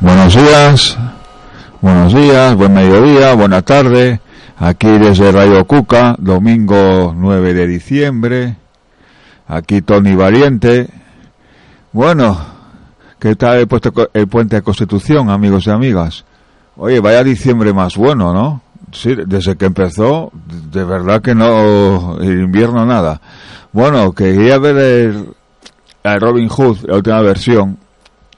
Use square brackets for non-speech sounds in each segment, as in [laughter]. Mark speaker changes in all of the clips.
Speaker 1: Buenos días, buenos días, buen mediodía, buena tarde. Aquí desde Radio Cuca, domingo 9 de diciembre. Aquí Tony Valiente. Bueno, ¿qué tal el, el puente de Constitución, amigos y amigas? Oye, vaya diciembre más bueno, ¿no? Sí, desde que empezó, de verdad que no, el invierno nada. Bueno, quería ver el, el Robin Hood, la última versión,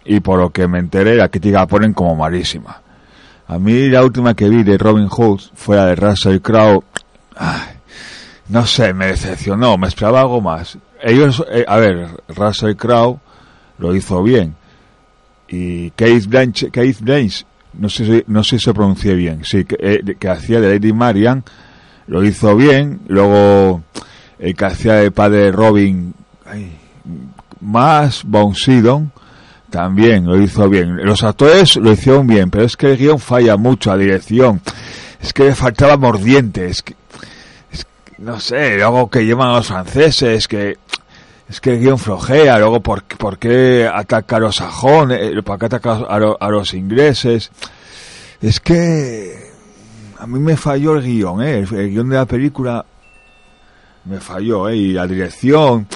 Speaker 1: y por lo que me enteré, la crítica la ponen como malísima. A mí la última que vi de Robin Hood fue la de Russell Crowe. no sé, me decepcionó, me esperaba algo más. Ellos, eh, a ver, Russell Crowe lo hizo bien. Y Keith Blanche, Keith Blanche, no sé si, no sé si se pronuncie bien, sí, que, eh, que hacía de Lady Marian, lo hizo bien. Luego, el que hacía de padre Robin, ay, más Bon Sidon, también lo hizo bien. Los actores lo hicieron bien, pero es que el guion falla mucho, a dirección. Es que le faltaba mordiente, es que, no sé, luego que llevan a los franceses, que es que el guion flojea, luego por, por qué ataca a los sajones, por qué ataca a, a los ingleses. Es que a mí me falló el guion, ¿eh? el, el guion de la película me falló, ¿eh? y la dirección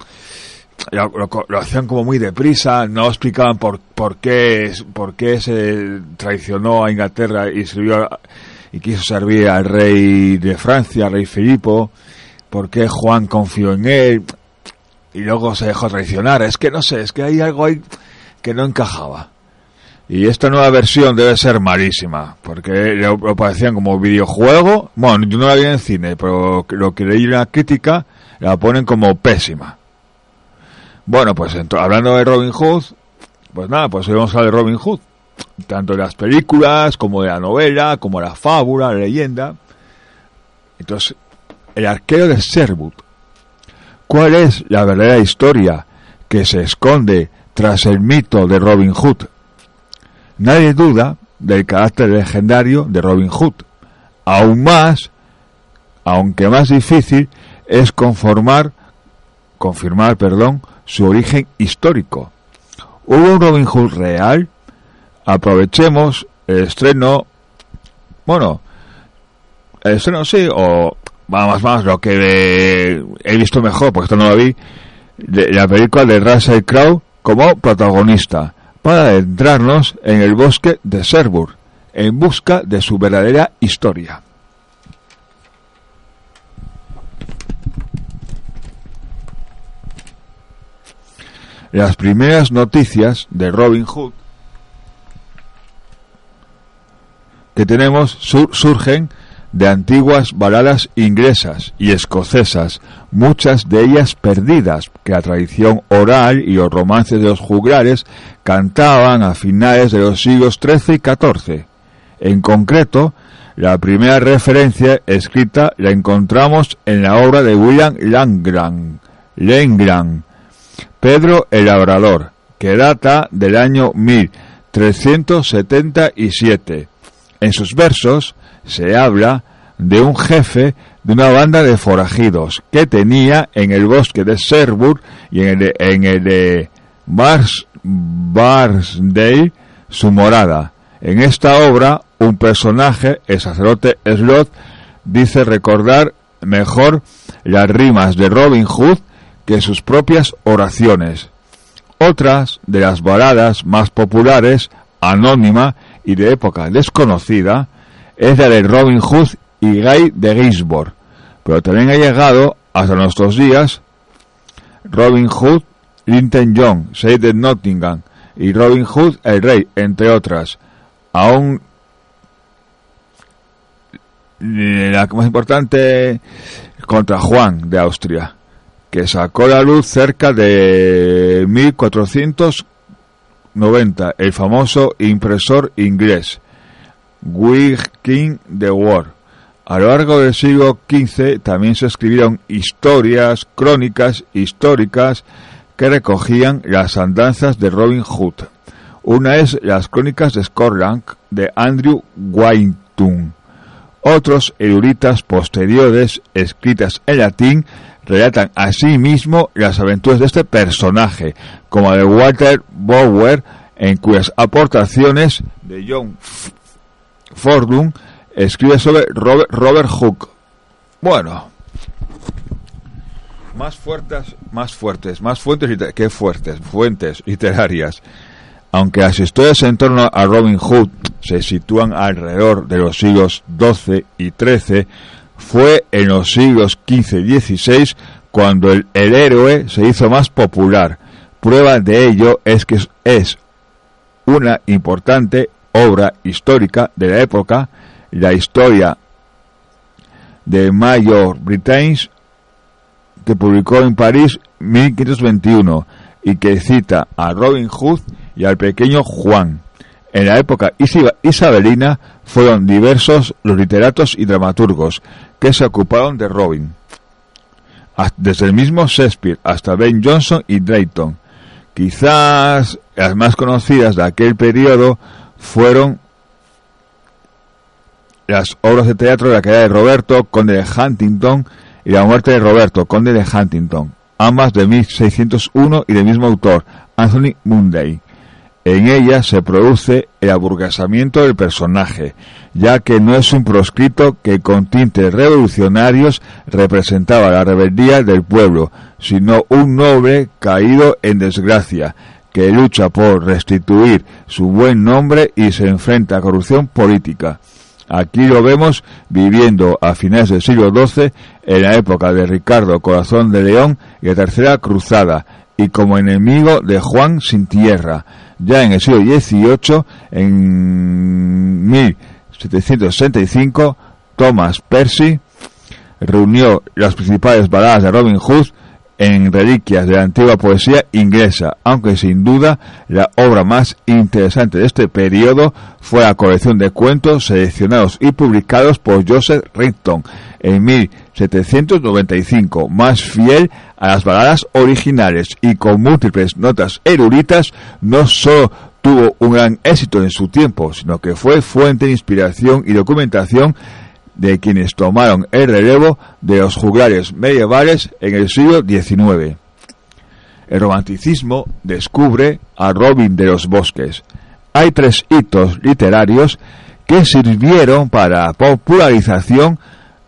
Speaker 1: lo, hacían como muy deprisa, no explicaban por, por, qué, por qué se traicionó a Inglaterra y sirvió y quiso servir al rey de Francia, al rey Filipo, por qué Juan confió en él y luego se dejó traicionar. Es que no sé, es que hay algo ahí que no encajaba. Y esta nueva versión debe ser malísima, porque lo, lo parecían como videojuego. Bueno, yo no la vi en cine, pero lo que leí en la crítica la ponen como pésima. Bueno, pues hablando de Robin Hood, pues nada, pues hoy vamos a hablar de Robin Hood. Tanto de las películas, como de la novela, como de la fábula, la leyenda. Entonces, el arquero de Sherwood. ¿Cuál es la verdadera historia que se esconde tras el mito de Robin Hood? Nadie duda del carácter legendario de Robin Hood. Aún más, aunque más difícil, es conformar, confirmar, perdón, su origen histórico. ¿Hubo un Robin Hood real? Aprovechemos el estreno, bueno, el estreno sí, o vamos más lo que he visto mejor, porque esto no lo vi, de la película de Russell Crowe como protagonista, para adentrarnos en el bosque de Sherwood, en busca de su verdadera historia. Las primeras noticias de Robin Hood que tenemos sur surgen de antiguas baladas inglesas y escocesas, muchas de ellas perdidas, que la tradición oral y los romances de los juglares cantaban a finales de los siglos XIII y XIV. En concreto, la primera referencia escrita la encontramos en la obra de William Langran Pedro el Labrador, que data del año 1377. En sus versos se habla de un jefe de una banda de forajidos que tenía en el bosque de Sherwood y en el de, en el Barsdale su morada. En esta obra, un personaje, el sacerdote Slot, dice recordar mejor las rimas de Robin Hood que sus propias oraciones. Otras de las baladas más populares, anónima y de época desconocida, es la de Robin Hood y Guy de Gisborne, pero también ha llegado hasta nuestros días Robin Hood, Linton John, Shade de Nottingham y Robin Hood el Rey, entre otras. Aún la más importante contra Juan de Austria que sacó la luz cerca de 1490, el famoso impresor inglés King de War. A lo largo del siglo XV también se escribieron historias, crónicas históricas que recogían las andanzas de Robin Hood. Una es las crónicas de Scotland de Andrew Wyton. Otros eruditas posteriores, escritas en latín, relatan asimismo las aventuras de este personaje, como de Walter Bower en cuyas aportaciones de John Fordham escribe sobre Robert, Robert Hooke. Bueno, más fuertes, más fuertes, más fuentes que fuertes, fuentes literarias. Aunque las historias en torno a Robin Hood se sitúan alrededor de los siglos XII y XIII, fue en los siglos XV y XVI cuando el, héroe se hizo más popular. Prueba de ello es que es una importante obra histórica de la época, la historia de Mayor Britains, que publicó en París 1521 y que cita a Robin Hood y al pequeño Juan. En la época isabelina fueron diversos los literatos y dramaturgos que se ocuparon de Robin. Desde el mismo Shakespeare hasta Ben Jonson y Drayton. Quizás las más conocidas de aquel periodo fueron las obras de teatro de la caída de Roberto, conde de Huntington, y la muerte de Roberto, conde de Huntington, ambas de 1601 y del mismo autor, Anthony Munday. En ella se produce el aburguesamiento del personaje, ya que no es un proscrito que con tintes revolucionarios representaba la rebeldía del pueblo, sino un noble caído en desgracia, que lucha por restituir su buen nombre y se enfrenta a corrupción política. Aquí lo vemos viviendo a finales del siglo XII, en la época de Ricardo Corazón de León y la Tercera Cruzada, y como enemigo de Juan sin tierra ya en el siglo XVIII, en 1765, Thomas Percy reunió las principales baladas de Robin Hood en reliquias de la antigua poesía inglesa, aunque sin duda la obra más interesante de este periodo fue la colección de cuentos seleccionados y publicados por Joseph Rigton en 1795, más fiel a las baladas originales y con múltiples notas eruditas, no solo tuvo un gran éxito en su tiempo, sino que fue fuente de inspiración y documentación de quienes tomaron el relevo de los juglares medievales en el siglo XIX. El romanticismo descubre a Robin de los Bosques. Hay tres hitos literarios que sirvieron para la popularización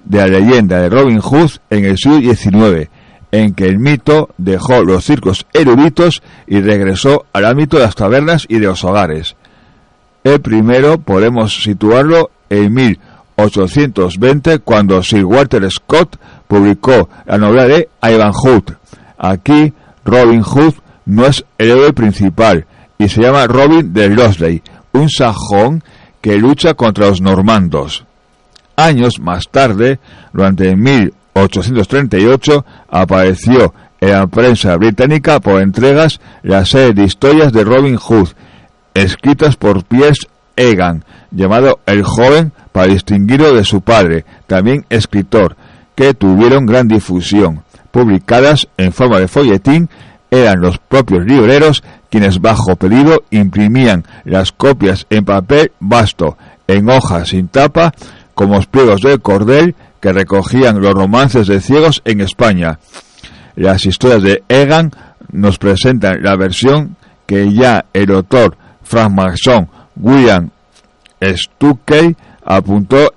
Speaker 1: de la leyenda de Robin Hood en el siglo XIX, en que el mito dejó los circos eruditos y regresó al ámbito de las tabernas y de los hogares. El primero podemos situarlo en 1820 cuando Sir Walter Scott publicó la novela de Ivan Hood. Aquí Robin Hood no es el héroe principal y se llama Robin de Losley, un sajón que lucha contra los normandos. Años más tarde, durante 1838, apareció en la prensa británica por entregas la serie de historias de Robin Hood, escritas por Pierce Egan, llamado El Joven para distinguirlo de su padre, también escritor, que tuvieron gran difusión. Publicadas en forma de folletín, eran los propios libreros quienes bajo pedido imprimían las copias en papel vasto, en hojas sin tapa, como los pliegos de cordel que recogían los romances de ciegos en España. Las historias de Egan nos presentan la versión que ya el autor Frank Maxon William Stuckey apuntó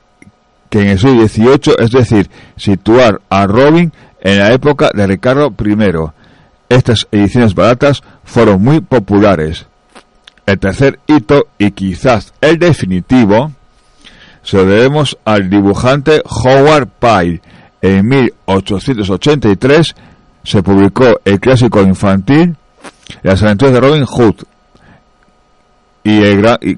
Speaker 1: que en el siglo XVIII, es decir, situar a Robin en la época de Ricardo I. Estas ediciones baratas fueron muy populares. El tercer hito, y quizás el definitivo, se lo debemos al dibujante Howard Pyle. En 1883 se publicó el clásico infantil Las aventuras de Robin Hood y el, gran, y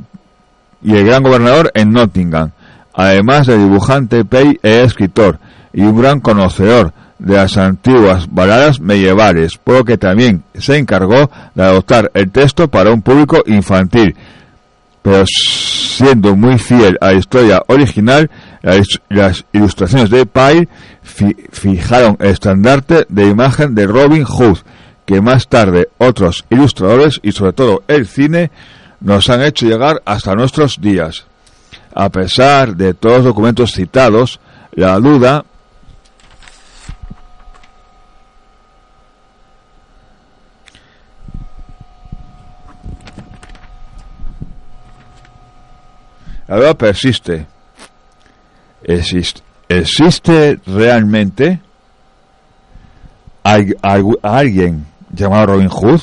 Speaker 1: el gran gobernador en Nottingham. Además de dibujante, Pei es escritor y un gran conocedor de las antiguas baladas medievales, por lo que también se encargó de adoptar el texto para un público infantil. Pero siendo muy fiel a la historia original, las, ilustraciones de Pyle fijaron el estandarte de imagen de Robin Hood, que más tarde otros ilustradores y sobre todo el cine nos han hecho llegar hasta nuestros días. A pesar de todos los documentos citados, la duda La duda persiste. ¿Existe, existe realmente alguien llamado Robin Hood?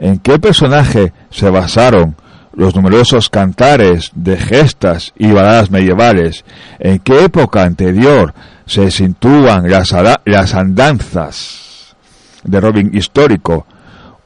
Speaker 1: ¿En qué personaje se basaron los numerosos cantares de gestas y baladas medievales? ¿En qué época anterior se sitúan las, las andanzas de Robin histórico?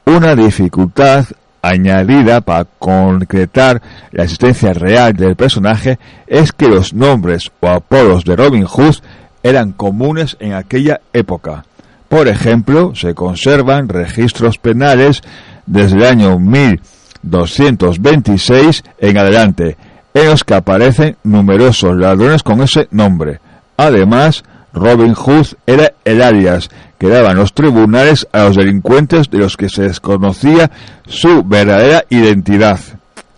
Speaker 1: Una dificultad añadida para concretar la existencia real del personaje es que los nombres o apodos de Robin Hood eran comunes en aquella época. Por ejemplo, se conservan registros penales desde el año 1226 en adelante, en los que aparecen numerosos ladrones con ese nombre. Además, Robin Hood era el alias que daban los tribunales a los delincuentes de los que se desconocía su verdadera identidad.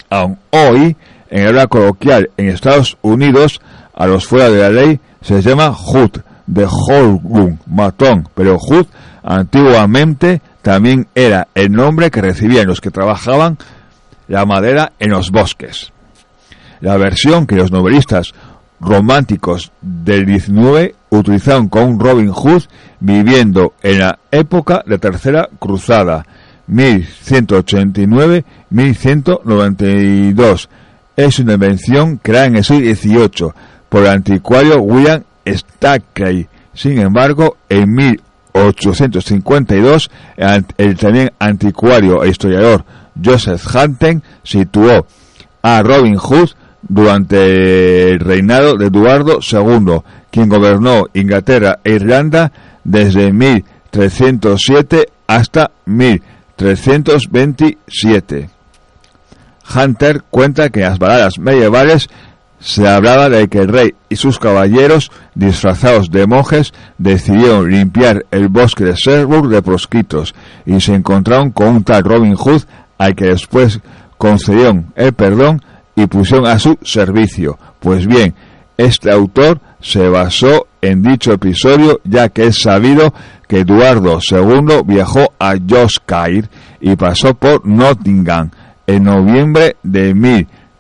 Speaker 1: Aún hoy, en el hora coloquial en Estados Unidos, a los fuera de la ley se llama Hood, de Holgun, matón, pero Hood antiguamente también era el nombre que recibían los que trabajaban la madera en los bosques. La versión que los novelistas románticos del 19 utilizaron con Robin Hood viviendo en la época de Tercera Cruzada, 1189-1192. Es una invención creada en el siglo XVIII por el anticuario William Stackley. Sin embargo, en 1852, el también anticuario e historiador Joseph Hunting situó a Robin Hood durante el reinado de Eduardo II, quien gobernó Inglaterra e Irlanda desde 1307 hasta 1327. Hunter cuenta que las baladas medievales se hablaba de que el rey y sus caballeros, disfrazados de monjes, decidieron limpiar el bosque de Sherwood de proscritos y se encontraron con un tal Robin Hood al que después concedieron el perdón y pusieron a su servicio. Pues bien, este autor se basó en dicho episodio ya que es sabido que Eduardo II viajó a Yorkshire y pasó por Nottingham en noviembre de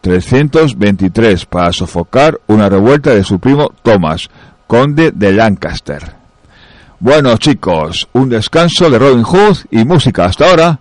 Speaker 1: 1323 para sofocar una revuelta de su primo Thomas, conde de Lancaster. Bueno chicos, un descanso de Robin Hood y música hasta ahora,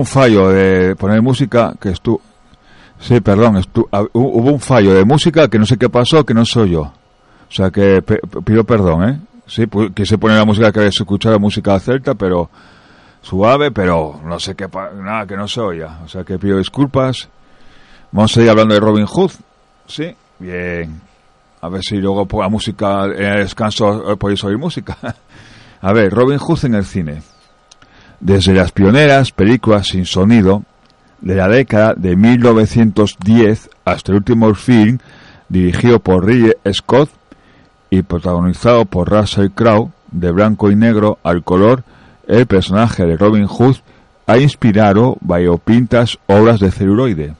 Speaker 1: un fallo de poner música que estuvo... Sí, perdón, hubo un fallo de música que no sé qué pasó, que no soy yo. O sea que pido perdón, ¿eh? Sí, que se pone la música que habéis escuchado, música celta, pero suave, pero no sé qué, nada, que no se oía. O sea que pido disculpas. Vamos a seguir hablando de Robin Hood. Sí, bien. A ver si luego la música, en el descanso podéis oír música. [laughs] a ver, Robin Hood en el cine. Desde las pioneras películas sin sonido de la década de 1910 hasta el último film dirigido por Ridley Scott y protagonizado por Russell Crowe, de blanco y negro al color, el personaje de Robin Hood ha inspirado variopintas obras de celuloide.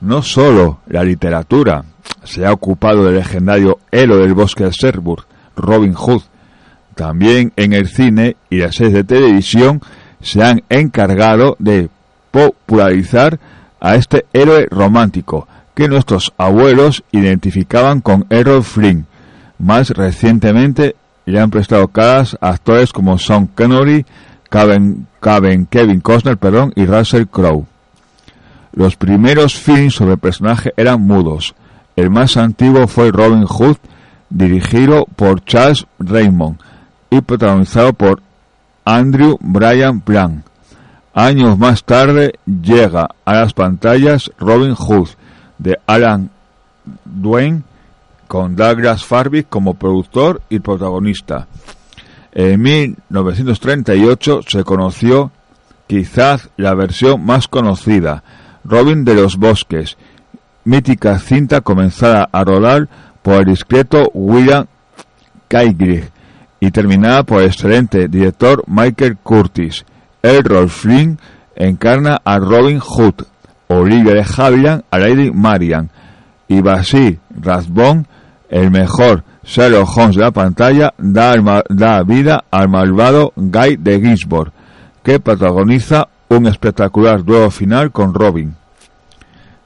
Speaker 1: No solo la literatura se ha ocupado del legendario héroe del bosque de Sherwood, Robin Hood, también en el cine y las series de televisión se han encargado de popularizar a este héroe romántico que nuestros abuelos identificaban con Errol Flynn. Más recientemente le han prestado caras a actores como Sean Connery, Kevin, Kevin Costner perdón, y Russell Crowe. Los primeros films sobre el personaje eran mudos. El más antiguo fue Robin Hood, dirigido por Charles Raymond y protagonizado por Andrew Bryan Blanc. Años más tarde llega a las pantallas Robin Hood de Alan Dwayne con Douglas Farby como productor y protagonista. En 1938 se conoció quizás la versión más conocida, Robin de los Bosques, mítica cinta comenzada a rodar por el discreto William Kaigrich y terminada por el excelente director Michael Curtis. Errol Flynn encarna a Robin Hood, Olivia de Havilland a Lady Marian y Basil Rathbone, el mejor Sherlock Holmes de la pantalla, da, da vida al malvado Guy de Ginsburg, que protagoniza un espectacular duelo final con Robin.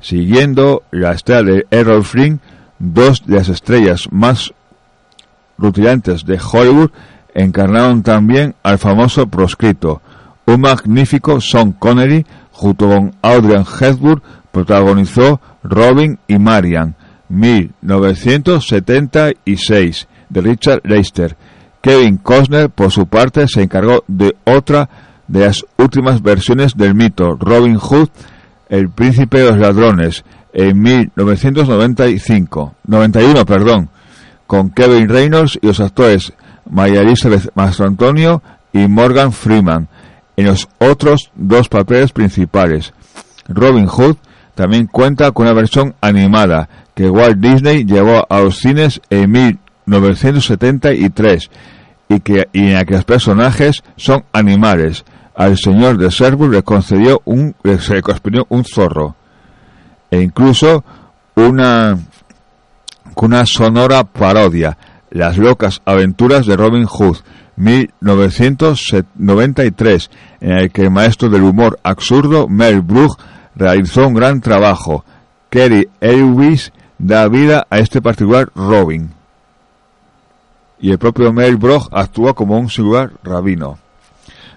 Speaker 1: Siguiendo la estrella de Errol Flynn, dos de las estrellas más rutilantes de Hollywood encarnaron también al famoso proscrito, un magnífico Sean Connery junto con Audrey Hepburn protagonizó Robin y Marian 1976 de Richard Leister. Kevin Costner por su parte se encargó de otra de las últimas versiones del mito Robin Hood, el príncipe de los ladrones en 1995, 91, perdón, con Kevin Reynolds y los actores María Elizabeth Mastrantonio y Morgan Freeman en los otros dos papeles principales. Robin Hood también cuenta con una versión animada que Walt Disney llevó a los cines en 1973 y que en la que los personajes son animales. Al señor de Sherwood le concedió un le un zorro e incluso una una sonora parodia, Las locas aventuras de Robin Hood, 1993, en el que el maestro del humor absurdo Mel Brooks realizó un gran trabajo. Kerry Elvis da vida a este particular Robin. Y el propio Mel Brooks actúa como un singular rabino.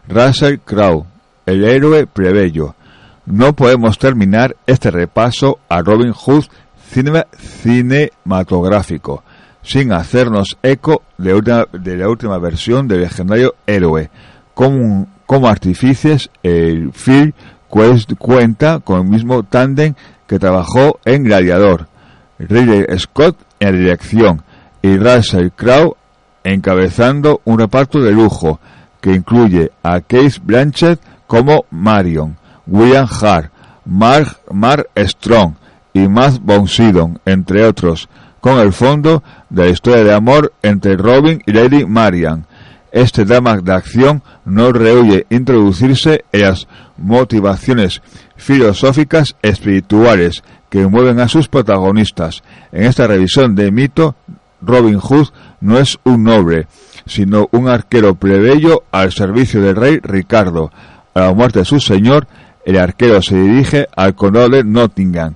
Speaker 1: Russell Crowe, el héroe plebeyo. No podemos terminar este repaso a Robin Hood cinematográfico sin hacernos eco de, de la última versión del legendario héroe. Como, como artífices, el film cuenta con el mismo tándem que trabajó en Gladiador, Ridley Scott en dirección y Russell Crowe encabezando un reparto de lujo que incluye a Case Blanchett como Marion, William Hart, Mark, Mark Strong y Matt Von entre otros, con el fondo de la historia de amor entre Robin y Lady Marian. Este drama de acción no rehuye introducirse en las motivaciones filosóficas espirituales que mueven a sus protagonistas. En esta revisión de mito, Robin Hood no es un noble, sino un arquero plebeyo al servicio del rey Ricardo. A la muerte de su señor, el arquero se dirige al condado de Nottingham,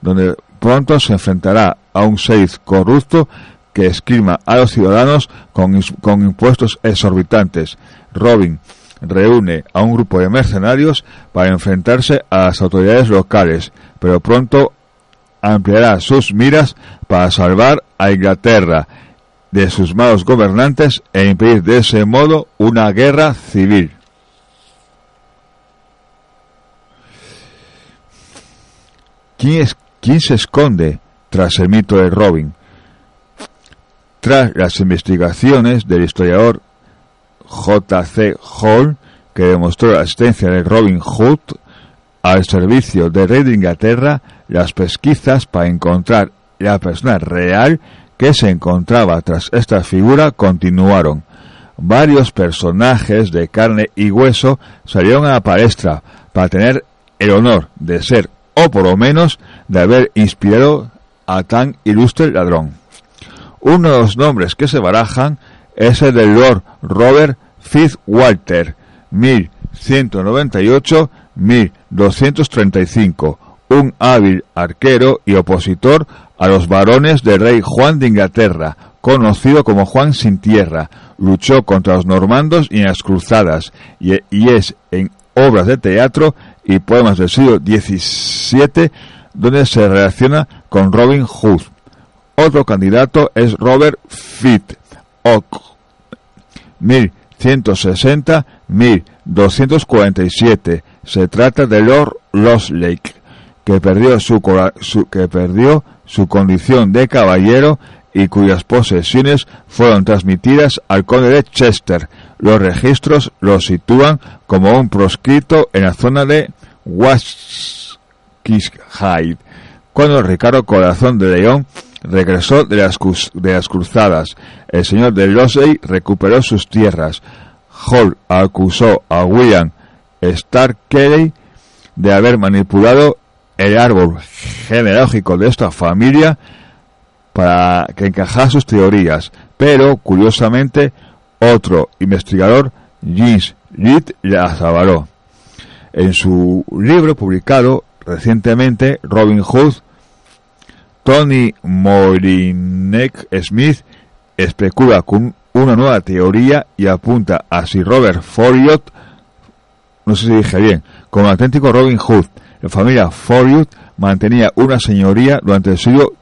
Speaker 1: donde pronto se enfrentará a un seis corrupto que esquilma a los ciudadanos con, con impuestos exorbitantes. Robin reúne a un grupo de mercenarios para enfrentarse a las autoridades locales, pero pronto ampliará sus miras para salvar a Inglaterra de sus malos gobernantes e impedir de ese modo una guerra civil. ¿Quién, es, quién se esconde tras el mito de Robin? Tras las investigaciones del historiador J.C. Hall, que demostró la existencia de Robin Hood al servicio del rey de Inglaterra, las pesquisas para encontrar la persona real que se encontraba tras esta figura continuaron. Varios personajes de carne y hueso salieron a la palestra para tener el honor de ser, o por lo menos, de haber inspirado a tan ilustre ladrón. Uno de los nombres que se barajan es el del Lord Robert Fitzwalter, 1198-1235, un hábil arquero y opositor a los varones del rey Juan de Inglaterra, conocido como Juan sin tierra, luchó contra los normandos y en las cruzadas, y, es en obras de teatro y poemas del siglo XVII donde se relaciona con Robin Hood. Otro candidato es Robert Fitz Oak, 1160-1247. Se trata de Lord Lake que perdió su, que perdió su condición de caballero y cuyas posesiones fueron transmitidas al conde de Chester. Los registros lo sitúan como un proscrito en la zona de Waskishyde, cuando Ricardo Corazón de León regresó de las, de las cruzadas. El señor de Losley recuperó sus tierras. Hall acusó a William Stark Kelly de haber manipulado el árbol genealógico de esta familia para que encajara sus teorías, pero curiosamente otro investigador, James Reed, las avaló. En su libro publicado recientemente, Robin Hood, Tony Morinek Smith especula con una nueva teoría y apunta a si Robert Foriot, no sé si dije bien, como auténtico Robin Hood, la familia Foriut mantenía una señoría durante el siglo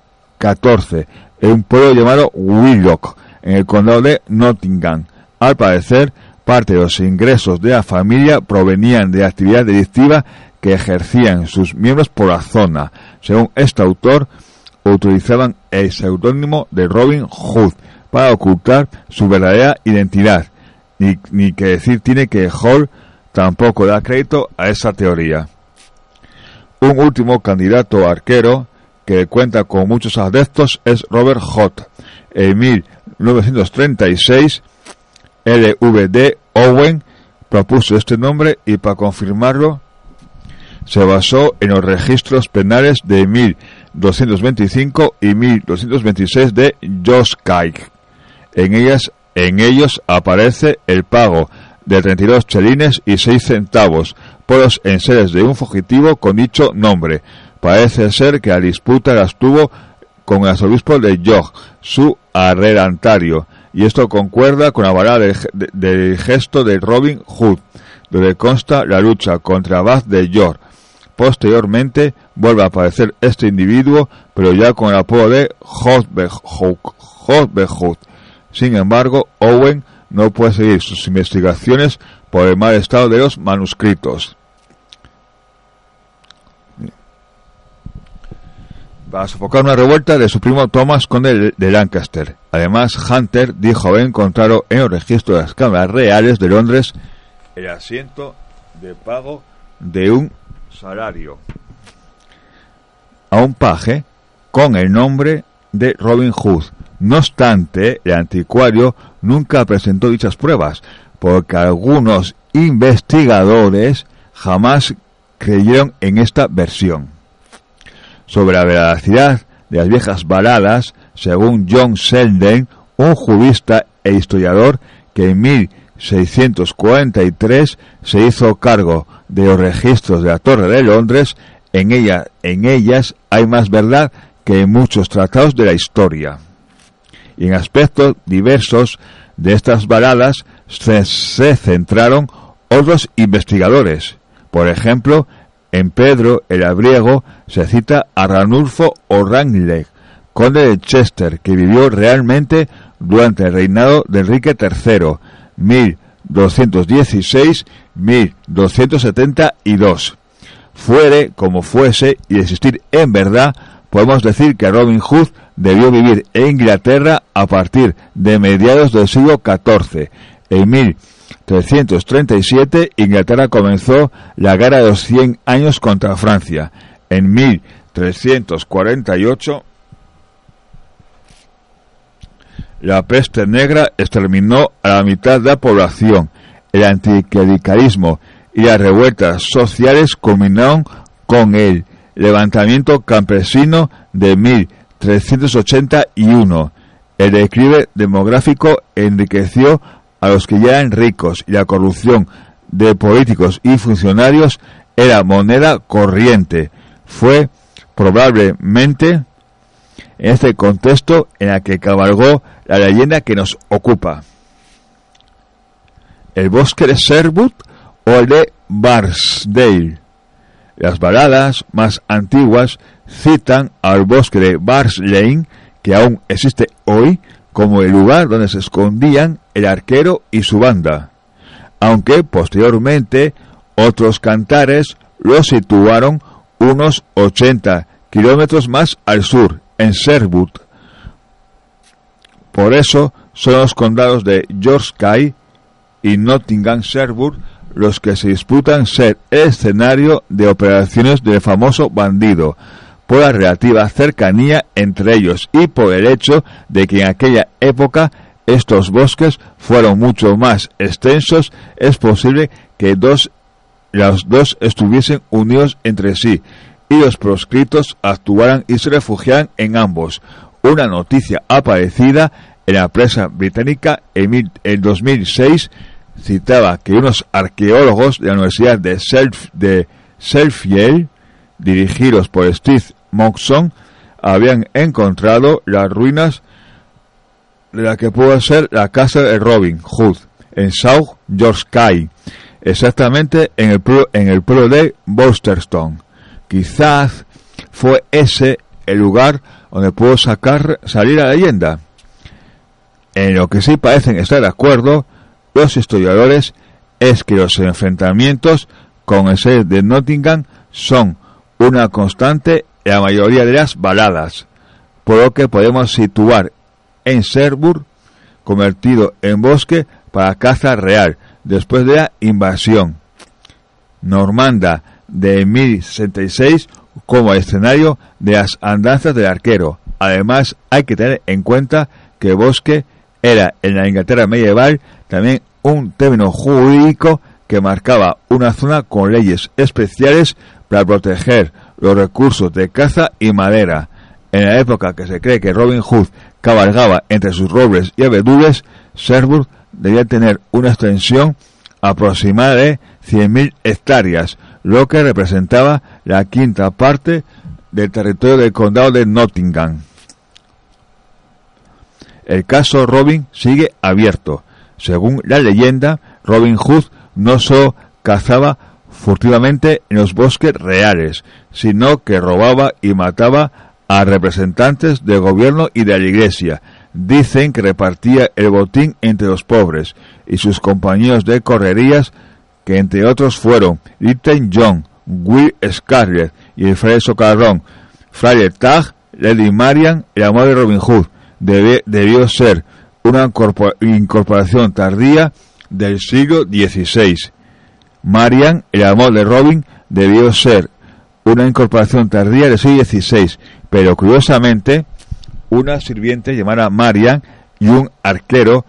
Speaker 1: XIV en un pueblo llamado Willock, en el condado de Nottingham. Al parecer, parte de los ingresos de la familia provenían de actividad delictiva que ejercían sus miembros por la zona. Según este autor, utilizaban el seudónimo de Robin Hood para ocultar su verdadera identidad. Ni, ni que decir tiene que Hall tampoco da crédito a esa teoría. Un último candidato arquero que cuenta con muchos adeptos es Robert Hott. En 1936, LVD Owen propuso este nombre y para confirmarlo se basó en los registros penales de 1225 y 1226 de Josh En ellas, en ellos aparece el pago de 32 chelines y 6 centavos por los enseres de un fugitivo con dicho nombre. Parece ser que la disputa la tuvo con el arzobispo de York, su arredantario, y esto concuerda con la balada del gesto de Robin Hood, donde consta la lucha contra Bath de York. Posteriormente vuelve a aparecer este individuo, pero ya con el apodo de Hood. Sin embargo, Owen no puede seguir sus investigaciones por el mal estado de los manuscritos. Para sofocar una revuelta de su primo Thomas Conde de Lancaster. Además, Hunter dijo haber encontrado en el registro de las cámaras reales de Londres el asiento de pago de un salario a un paje con el nombre de Robin Hood. No obstante, el anticuario nunca presentó dichas pruebas, porque algunos investigadores jamás creyeron en esta versión. Sobre la veracidad de las viejas baladas, según John Selden, un jurista e historiador que en 1643 se hizo cargo de los registros de la Torre de Londres, en, ella, en ellas hay más verdad que en muchos tratados de la historia. Y en aspectos diversos de estas baladas se, centraron otros investigadores. Por ejemplo, en Pedro el Abriego se cita a Ranulfo O'Rangley, conde de Chester, que vivió realmente durante el reinado de Enrique III, 1216-1272. Fuere como fuese y existir en verdad, podemos decir que Robin Hood debió vivir en Inglaterra a partir de mediados del siglo XIV. En 1337 Inglaterra comenzó la guerra de los 100 años contra Francia. En 1348 la peste negra exterminó a la mitad de la población. El anticlericalismo y las revueltas sociales culminaron con el levantamiento campesino de 1381. El declive demográfico enriqueció a los que ya eran ricos y la corrupción de políticos y funcionarios era moneda corriente. Fue probablemente en este contexto en el que cabalgó la leyenda que nos ocupa. El bosque de Sherwood o el de Barsdale. Las baladas más antiguas citan al bosque de Barslane, que aún existe hoy, como el lugar donde se escondían el arquero y su banda, aunque posteriormente otros cantares lo situaron unos 80 kilómetros más al sur, en Sherwood. Por eso son los condados de Yorkshire y Nottingham Sherwood los que se disputan ser escenario de operaciones del famoso bandido, por la relativa cercanía entre ellos y por el hecho de que en aquella época estos bosques fueron mucho más extensos, es posible que los dos estuviesen unidos entre sí y los proscritos actuaran y se refugiaran en ambos. Una noticia aparecida en la prensa británica en, el 2006 citaba que unos arqueólogos de la Universidad de, Self, dirigidos por Steve Moxon, habían encontrado las ruinas de la que pudo ser la casa de Robin Hood en South Yorkshire, exactamente en el pueblo, en el pueblo de Bolsterstone. Quizás fue ese el lugar donde pudo sacar salir la leyenda. En lo que sí parecen estar de acuerdo los historiadores es que los enfrentamientos con el ser de Nottingham son una constante en la mayoría de las baladas, por lo que podemos situar en Sherwood, convertido en bosque para caza real, después de la invasión normanda de 1066 como escenario de las andanzas del arquero. Además, hay que tener en cuenta que bosque era en la Inglaterra medieval también un término jurídico que marcaba una zona con leyes especiales para proteger los recursos de caza y madera. En la época que se cree que Robin Hood cabalgaba entre sus robles y abedules, Sherwood debía tener una extensión aproximada de 100.000 hectáreas, lo que representaba la quinta parte del territorio del condado de Nottingham. El caso Robin sigue abierto. Según la leyenda, Robin Hood no solo cazaba furtivamente en los bosques reales, sino que robaba y mataba a representantes del gobierno y de la iglesia. Dicen que repartía el botín entre los pobres y sus compañeros de correrías, que entre otros fueron Lytton John, Will Scarlett y el Socarrón, Fraile Tag, Lady Marian, el amor de Robin Hood. debió ser una incorporación tardía del siglo XVI. Marian, el amor de Robin, debió ser una incorporación tardía del siglo XVI, pero curiosamente, una sirviente llamada Marian y un arquero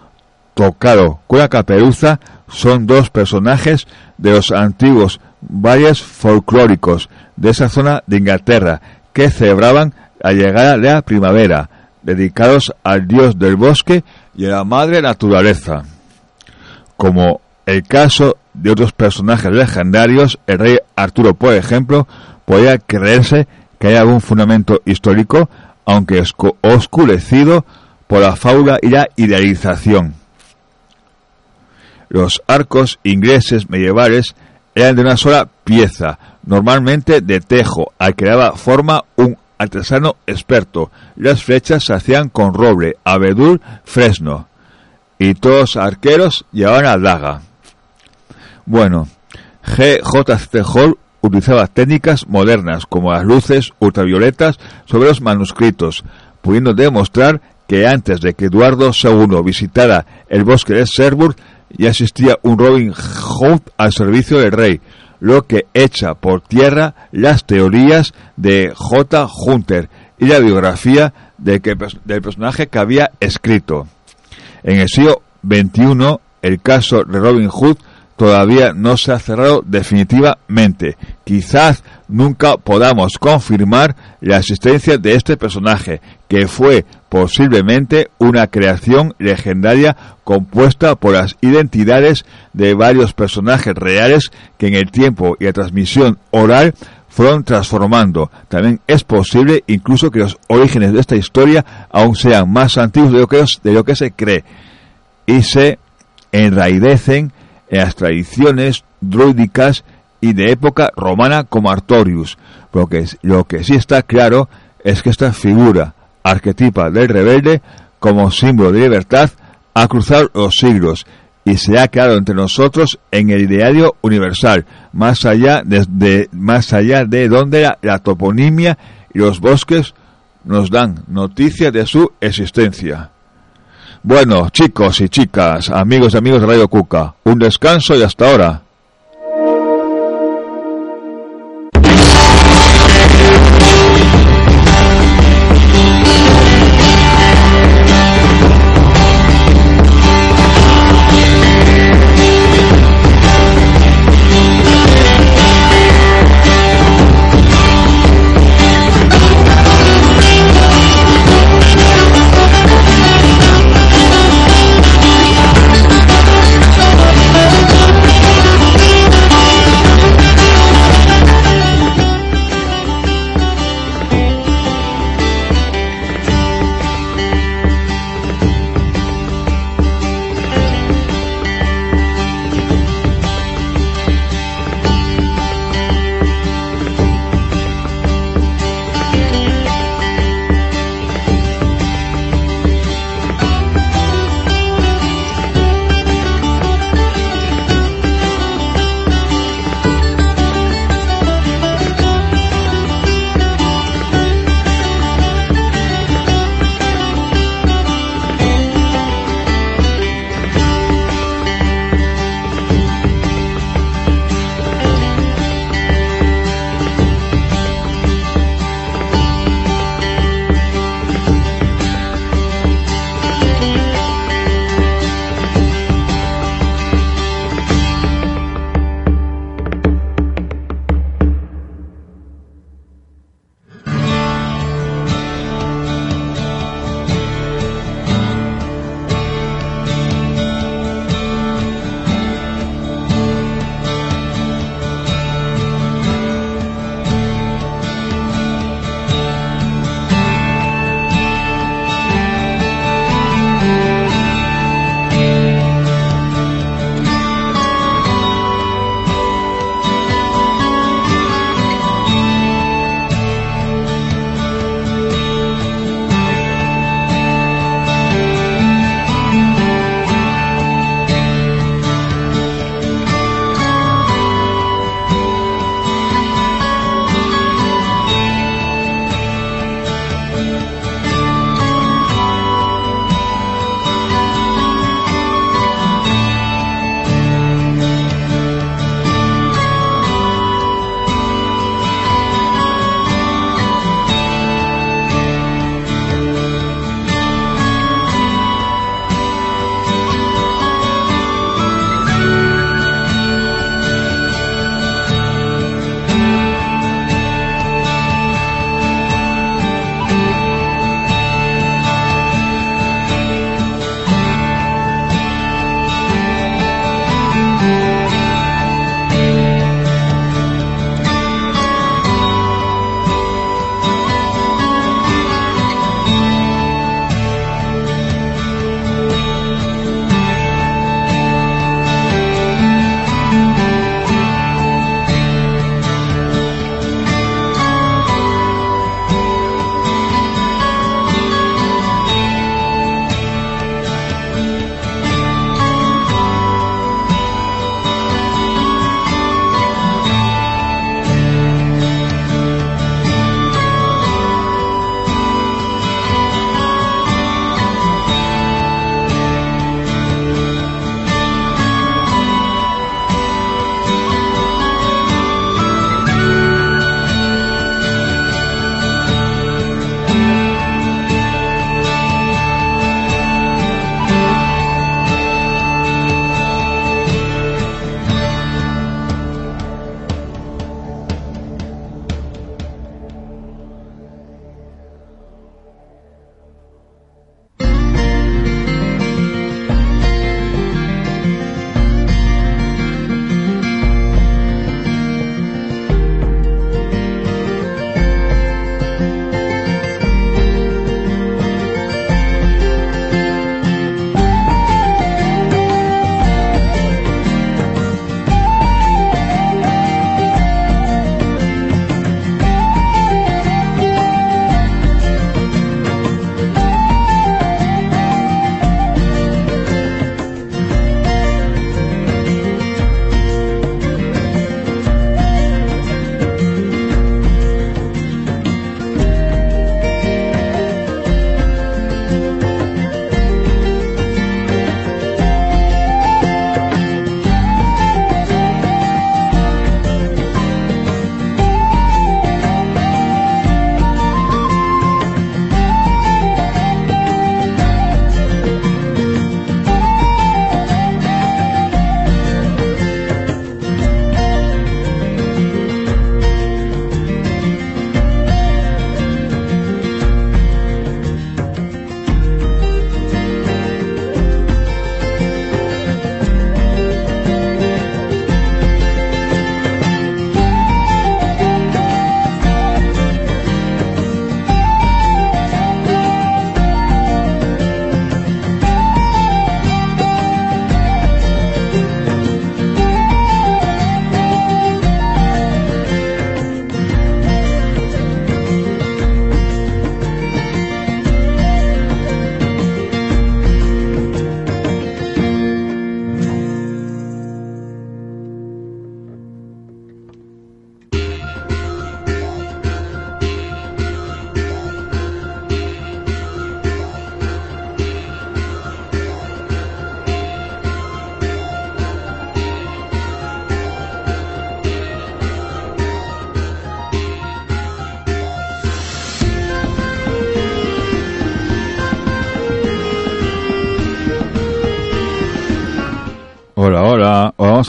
Speaker 1: tocado con la caperuza son dos personajes de los antiguos valles folclóricos de esa zona de Inglaterra que celebraban la llegada de la primavera, dedicados al dios del bosque y a la madre naturaleza. Como el caso de otros personajes legendarios, el rey Arturo, por ejemplo, podría creerse que hay algún fundamento histórico, aunque oscurecido por la faula y la idealización. Los arcos ingleses medievales eran de una sola pieza, normalmente de tejo, al que daba forma un artesano experto. Las flechas se hacían con roble, abedul, fresno. Y todos los arqueros llevaban a daga. Bueno, G. J. C. Hall utilizaba técnicas modernas como las luces ultravioletas sobre los manuscritos, pudiendo demostrar que antes de que Eduardo II visitara el bosque de Sherwood ya existía un Robin Hood al servicio del rey, lo que echa por tierra las teorías de J. Hunter y la biografía de que, del personaje que había escrito. En el siglo XXI, el caso de Robin Hood todavía no se ha cerrado definitivamente. Quizás nunca podamos confirmar la existencia de este personaje, que fue posiblemente una creación legendaria compuesta por las identidades de varios personajes reales que en el tiempo y la transmisión oral fueron transformando. También es posible incluso que los orígenes de esta historia aún sean más antiguos de lo que, se cree y se enraidecen en las tradiciones druídicas y de época romana como Artorius. Porque lo que sí está claro es que esta figura arquetipa del rebelde como símbolo de libertad ha cruzado los siglos y se ha quedado entre nosotros en el ideario universal, más allá de, más allá de donde la, la, toponimia y los bosques nos dan noticia de su existencia. Bueno, chicos y chicas, amigos y amigos de Radio Cuca, un descanso y hasta ahora.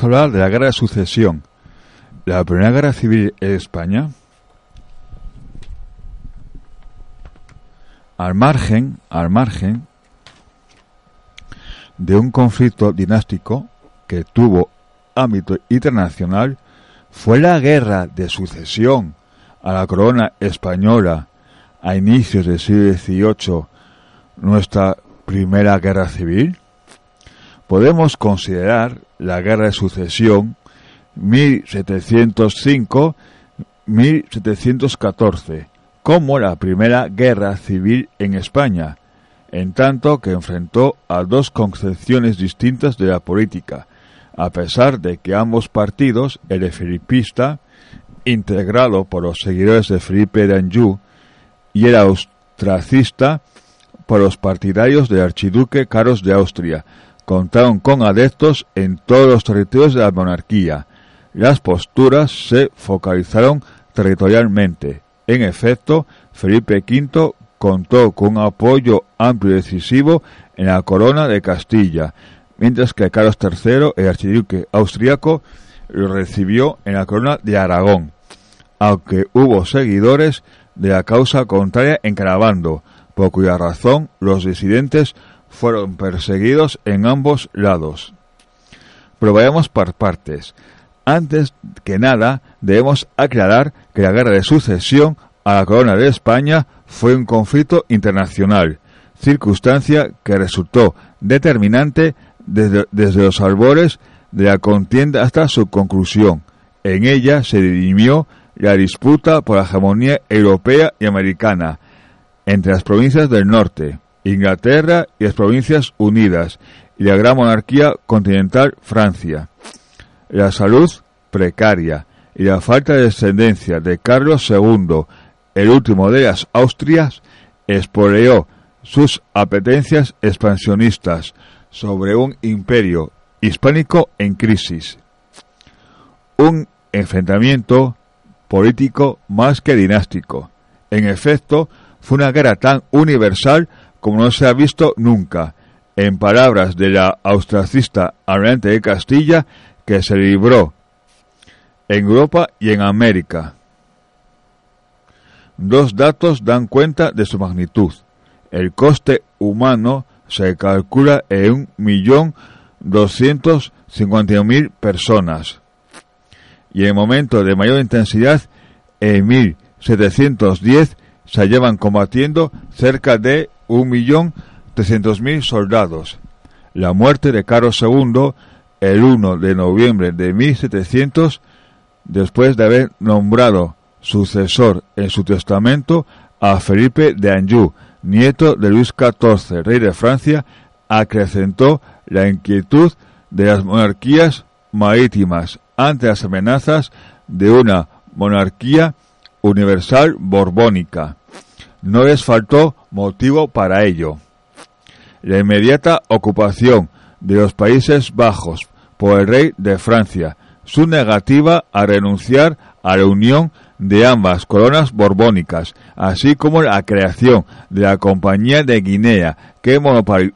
Speaker 1: Hablar de la guerra de sucesión. La primera guerra civil en España, al margen, al margen de un conflicto dinástico que tuvo ámbito internacional, fue la guerra de sucesión a la corona española a inicios del siglo XVIII nuestra primera guerra civil? Podemos considerar la guerra de sucesión 1705-1714 como la primera guerra civil en España, en tanto que enfrentó a dos concepciones distintas de la política, a pesar de que ambos partidos, el filipista, integrado por los seguidores de Felipe de Anjou, y el austracista por los partidarios del archiduque Carlos de Austria, contaron con adeptos en todos los territorios de la monarquía. Las posturas se focalizaron territorialmente. En efecto, Felipe V contó con un apoyo amplio y decisivo en la corona de Castilla, mientras que Carlos III, el archiduque austriaco, lo recibió en la corona de Aragón, aunque hubo seguidores de la causa contraria en Carabando, por cuya razón los disidentes fueron perseguidos en ambos lados. Pero vayamos por partes. Antes que nada, debemos aclarar que la guerra de sucesión a la corona de España fue un conflicto internacional, circunstancia que resultó determinante desde, desde los albores de la contienda hasta su conclusión. En ella se dirimió la disputa por la hegemonía europea y americana entre las provincias del norte, Inglaterra y las Provincias Unidas y la gran monarquía continental Francia. La salud precaria y la falta de descendencia de Carlos II, el último de las Austrias, espoleó sus apetencias expansionistas sobre un imperio hispánico en crisis. Un enfrentamiento político más que dinástico. En efecto, fue una guerra tan universal como no se ha visto nunca, en palabras de la austracista Arente de Castilla, que se libró en Europa y en América. Dos datos dan cuenta de su magnitud. El coste humano se calcula en un millón doscientos mil personas. Y en momento de mayor intensidad, en 1710 se llevan combatiendo cerca de 1.300.000 soldados. La muerte de Carlos II el 1 de noviembre de 1700, después de haber nombrado sucesor en su testamento a Felipe de Anjou, nieto de Luis XIV, rey de Francia, acrecentó la inquietud de las monarquías marítimas ante las amenazas de una monarquía universal borbónica. No les faltó motivo para ello. La inmediata ocupación de los Países Bajos por el rey de Francia, su negativa a renunciar a la unión de ambas coronas borbónicas, así como la creación de la Compañía de Guinea, que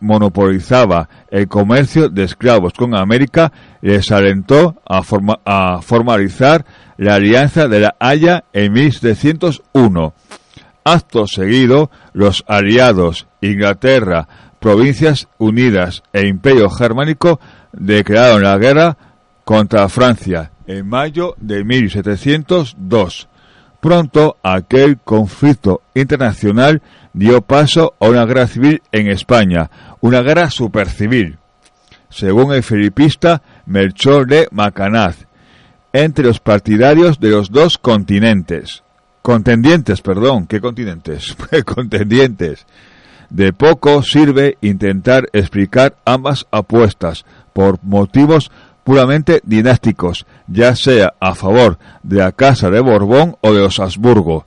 Speaker 1: monopolizaba el comercio de esclavos con América, les alentó a, formalizar la Alianza de la Haya en 1701. Acto seguido, los aliados Inglaterra, Provincias Unidas e Imperio Germánico declararon la guerra contra Francia en mayo de 1702. Pronto aquel conflicto internacional dio paso a una guerra civil en España, una guerra supercivil, según el filipista Melchor de Macanaz, entre los partidarios de los dos continentes. Contendientes, perdón, ¿qué continentes? [laughs] Contendientes. De poco sirve intentar explicar ambas apuestas por motivos puramente dinásticos, ya sea a favor de la Casa de Borbón o de los Habsburgo.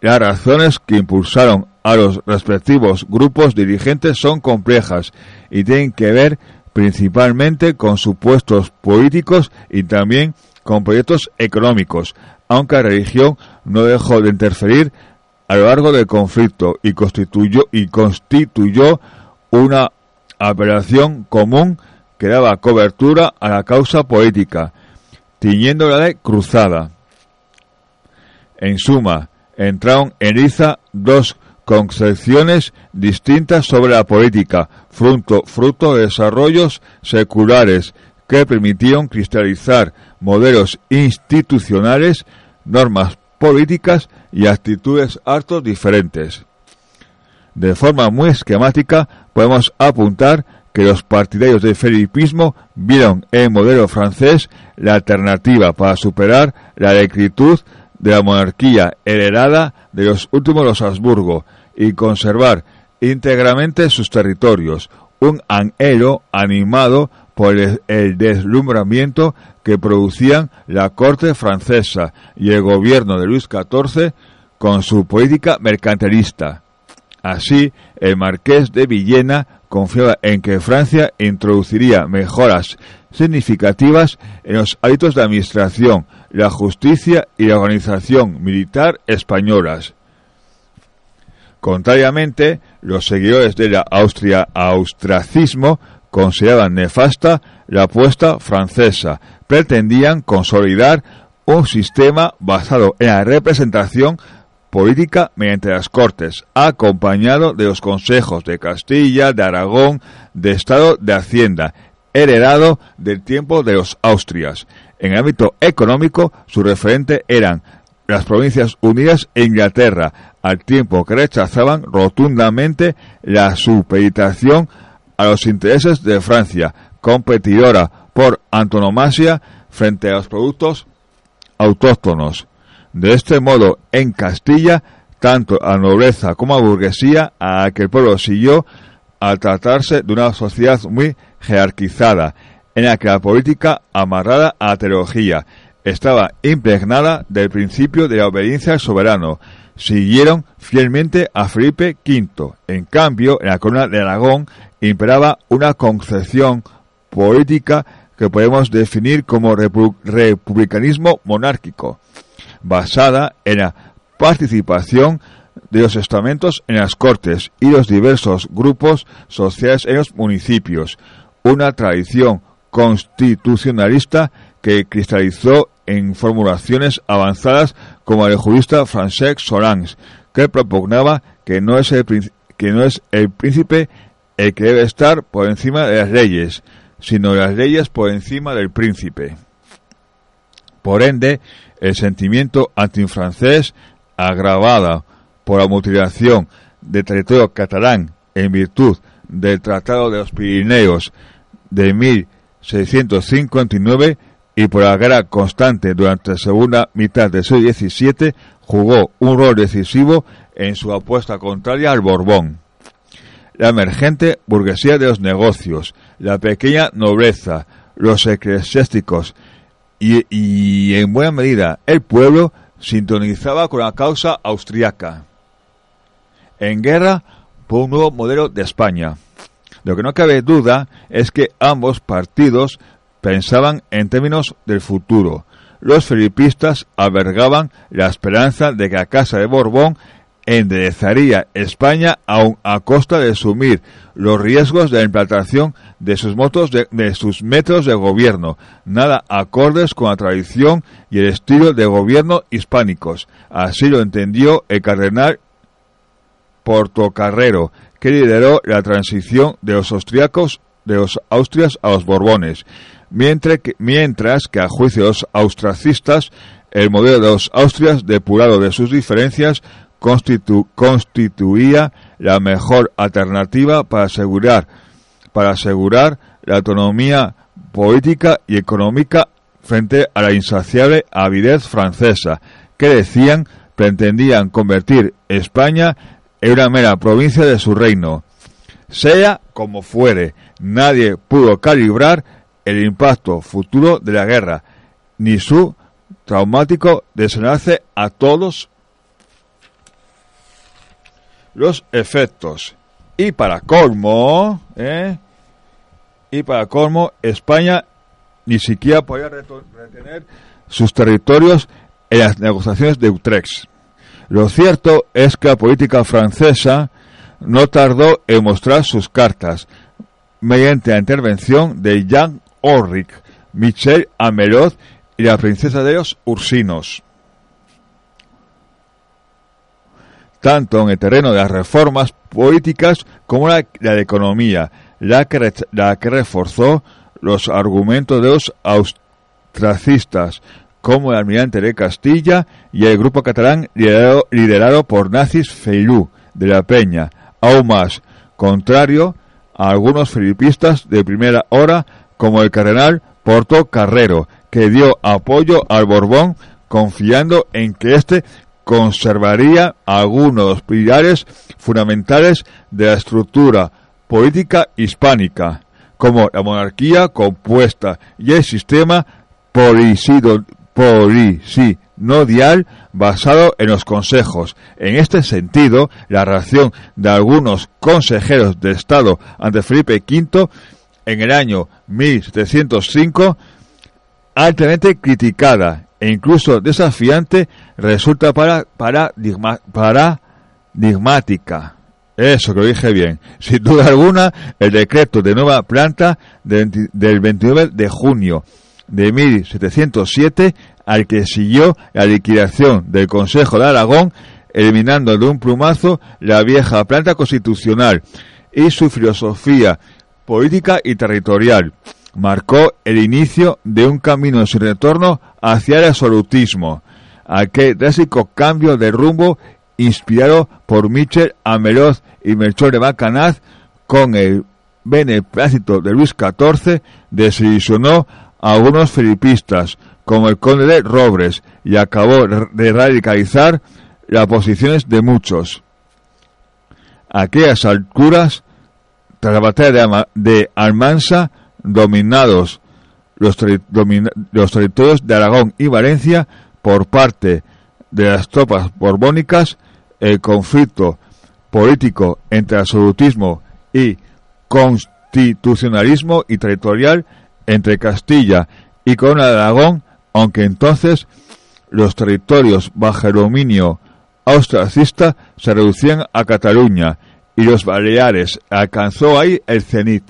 Speaker 1: Las razones que impulsaron a los respectivos grupos dirigentes son complejas y tienen que ver principalmente con supuestos políticos y también con proyectos económicos, aunque la religión no dejó de interferir a lo largo del conflicto y constituyó, y constituyó una operación común que daba cobertura a la causa política, tiñéndola de cruzada. En suma, entraron en Iza dos concepciones distintas sobre la política, fruto, fruto de desarrollos seculares que permitieron cristalizar modelos institucionales, normas políticas y actitudes hartos diferentes. De forma muy esquemática podemos apuntar que los partidarios del felipismo vieron en el modelo francés la alternativa para superar la decretud de la monarquía heredada de los últimos los Habsburgo y conservar íntegramente sus territorios, un anhelo animado por el deslumbramiento que producían la corte francesa y el gobierno de Luis XIV con su política mercantilista. Así, el marqués de Villena confiaba en que Francia introduciría mejoras significativas en los hábitos de administración, la justicia y la organización militar españolas. Contrariamente, los seguidores de la Austria-austracismo consideraban nefasta la apuesta francesa, pretendían consolidar un sistema basado en la representación política mediante las Cortes, acompañado de los consejos de Castilla, de Aragón, de Estado de Hacienda, heredado del tiempo de los Austrias. En ámbito económico, su referente eran las Provincias Unidas e Inglaterra, al tiempo que rechazaban rotundamente la supeditación a los intereses de Francia, competidora por antonomasia frente a los productos autóctonos. De este modo, en Castilla, tanto a nobleza como a burguesía, a que el pueblo siguió al tratarse de una sociedad muy jerarquizada, en la que la política, amarrada a la teología, estaba impregnada del principio de la obediencia al soberano. Siguieron fielmente a Felipe V. En cambio, en la corona de Aragón imperaba una concepción política que podemos definir como republicanismo monárquico basada en la participación de los estamentos en las cortes y los diversos grupos sociales en los municipios, una tradición constitucionalista que cristalizó en formulaciones avanzadas como el jurista Francesc Solans, que propugnaba que no es el, que no es el príncipe el que debe estar por encima de las leyes, sino las leyes por encima del príncipe. Por ende, el sentimiento antifrancés, agravada por la mutilación del territorio catalán en virtud del Tratado de los Pirineos de 1659 y por la guerra constante durante la segunda mitad del siglo XVII, jugó un rol decisivo en su apuesta contraria al Borbón. La emergente burguesía de los negocios, la pequeña nobleza, los eclesiásticos y, en buena medida el pueblo sintonizaba con la causa austriaca. En guerra por un nuevo modelo de España. Lo que no cabe duda es que ambos partidos pensaban en términos del futuro. Los felipistas albergaban la esperanza de que la Casa de Borbón enderezaría España aun a costa de asumir los riesgos de la implantación de sus, motos de, sus métodos de gobierno, nada acordes con la tradición y el estilo de gobierno hispánicos. Así lo entendió el cardenal Portocarrero, que lideró la transición de los austriacos de los austrias a los borbones, mientras que, mientras que a juicio de los austracistas el modelo de los austrias depurado de sus diferencias constituía la mejor alternativa para asegurar, para asegurar la autonomía política y económica frente a la insaciable avidez francesa, que decían pretendían convertir España en una mera provincia de su reino. Sea como fuere, nadie pudo calibrar el impacto futuro de la guerra, ni su traumático desenlace a todos los efectos. Y para colmo, ¿eh? y para colmo, España ni siquiera podía retener sus territorios en las negociaciones de Utrecht. Lo cierto es que la política francesa no tardó en mostrar sus cartas. Mediante la intervención de Jan Orrick, Michel Amelot y la princesa de los Ursinos. Tanto en el terreno de las reformas políticas como la, de economía, la que, la que reforzó los argumentos de los austracistas, como el almirante de Castilla y el grupo catalán liderado, liderado por nazis Feilú de la Peña, aún más contrario a algunos filipistas de primera hora como el cardenal Porto Carrero, que dio apoyo al Borbón confiando en que éste conservaría algunos pilares fundamentales de la estructura política hispánica, como la monarquía compuesta y el sistema polisinodial basado en los consejos. En este sentido, la reacción de algunos consejeros de Estado ante Felipe V en el año 1705, altamente criticada e incluso desafiante, resulta para, paradigmática. Eso que lo dije bien. Sin duda alguna, el decreto de nueva planta del 29 de junio de 1707 al que siguió la liquidación del Consejo de Aragón, eliminando de un plumazo la vieja planta constitucional y su filosofía política y territorial. Marcó el inicio de un camino sin retorno hacia el absolutismo, aquel drástico cambio de rumbo inspirado por Michel Ameloz y Melchor de Bacanaz con el beneplácito de Luis XIV, desilusionó a algunos filipistas, como el conde de Robres, y acabó de radicalizar las posiciones de muchos. A aquellas alturas, tras la batalla de, Almansa, dominados los, los territorios de Aragón y Valencia por parte de las tropas borbónicas, el conflicto político entre absolutismo y constitucionalismo y territorial entre Castilla y Corona de Aragón, aunque entonces los territorios bajo el dominio austracista se reducían a Cataluña y los Baleares alcanzó ahí el cenit.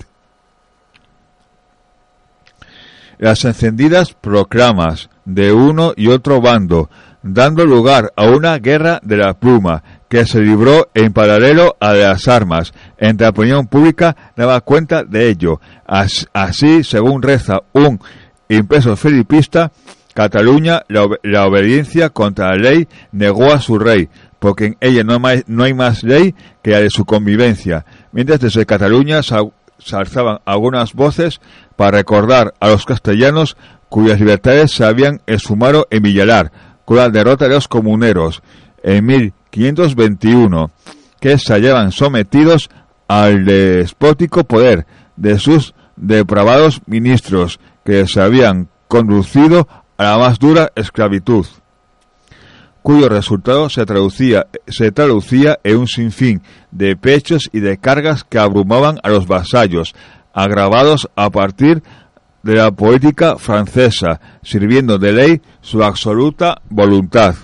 Speaker 1: Las encendidas proclamas de uno y otro bando, dando lugar a una guerra de la pluma que se libró en paralelo a las armas. Entre la opinión pública daba cuenta de ello. Así, según reza un impreso filipista, Cataluña, la, obediencia contra la ley negó a su rey, porque en ella no, hay más ley que la de su convivencia. Mientras desde Cataluña se alzaban algunas voces para recordar a los castellanos cuyas libertades se habían esfumado en Villalar, con la derrota de los comuneros en 1521, que se hallaban sometidos al despótico poder de sus depravados ministros, que se habían conducido a la más dura esclavitud, cuyo resultado se traducía, se traducía en un sinfín de pechos y de cargas que abrumaban a los vasallos, agravados a partir de la política francesa, sirviendo de ley su absoluta voluntad.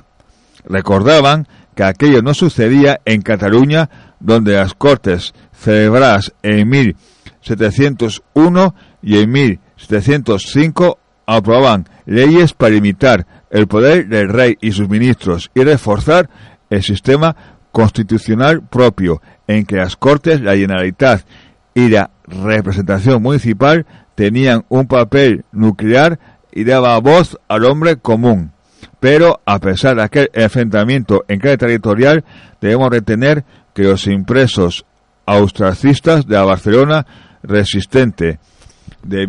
Speaker 1: Recordaban que aquello no sucedía en Cataluña, donde las Cortes celebradas en 1701 y en 1705 aprobaban leyes para limitar el poder del rey y sus ministros y reforzar el sistema constitucional propio, en que las Cortes, la Generalitat y la representación municipal tenían un papel nuclear y daba voz al hombre común. Pero a pesar de aquel enfrentamiento en cada territorial, debemos retener que los impresos austracistas de la Barcelona resistente de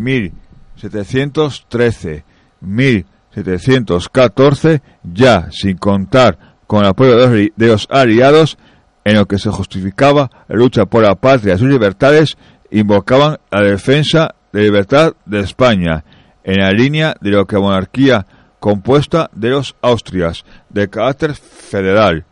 Speaker 1: 1713, 1714, ya sin contar con el apoyo de los aliados, en lo que se justificaba la lucha por la patria y sus libertades, invocaban la defensa de libertad de España, en la línea de lo que la monarquía compuesta de los Austrias, de carácter federal,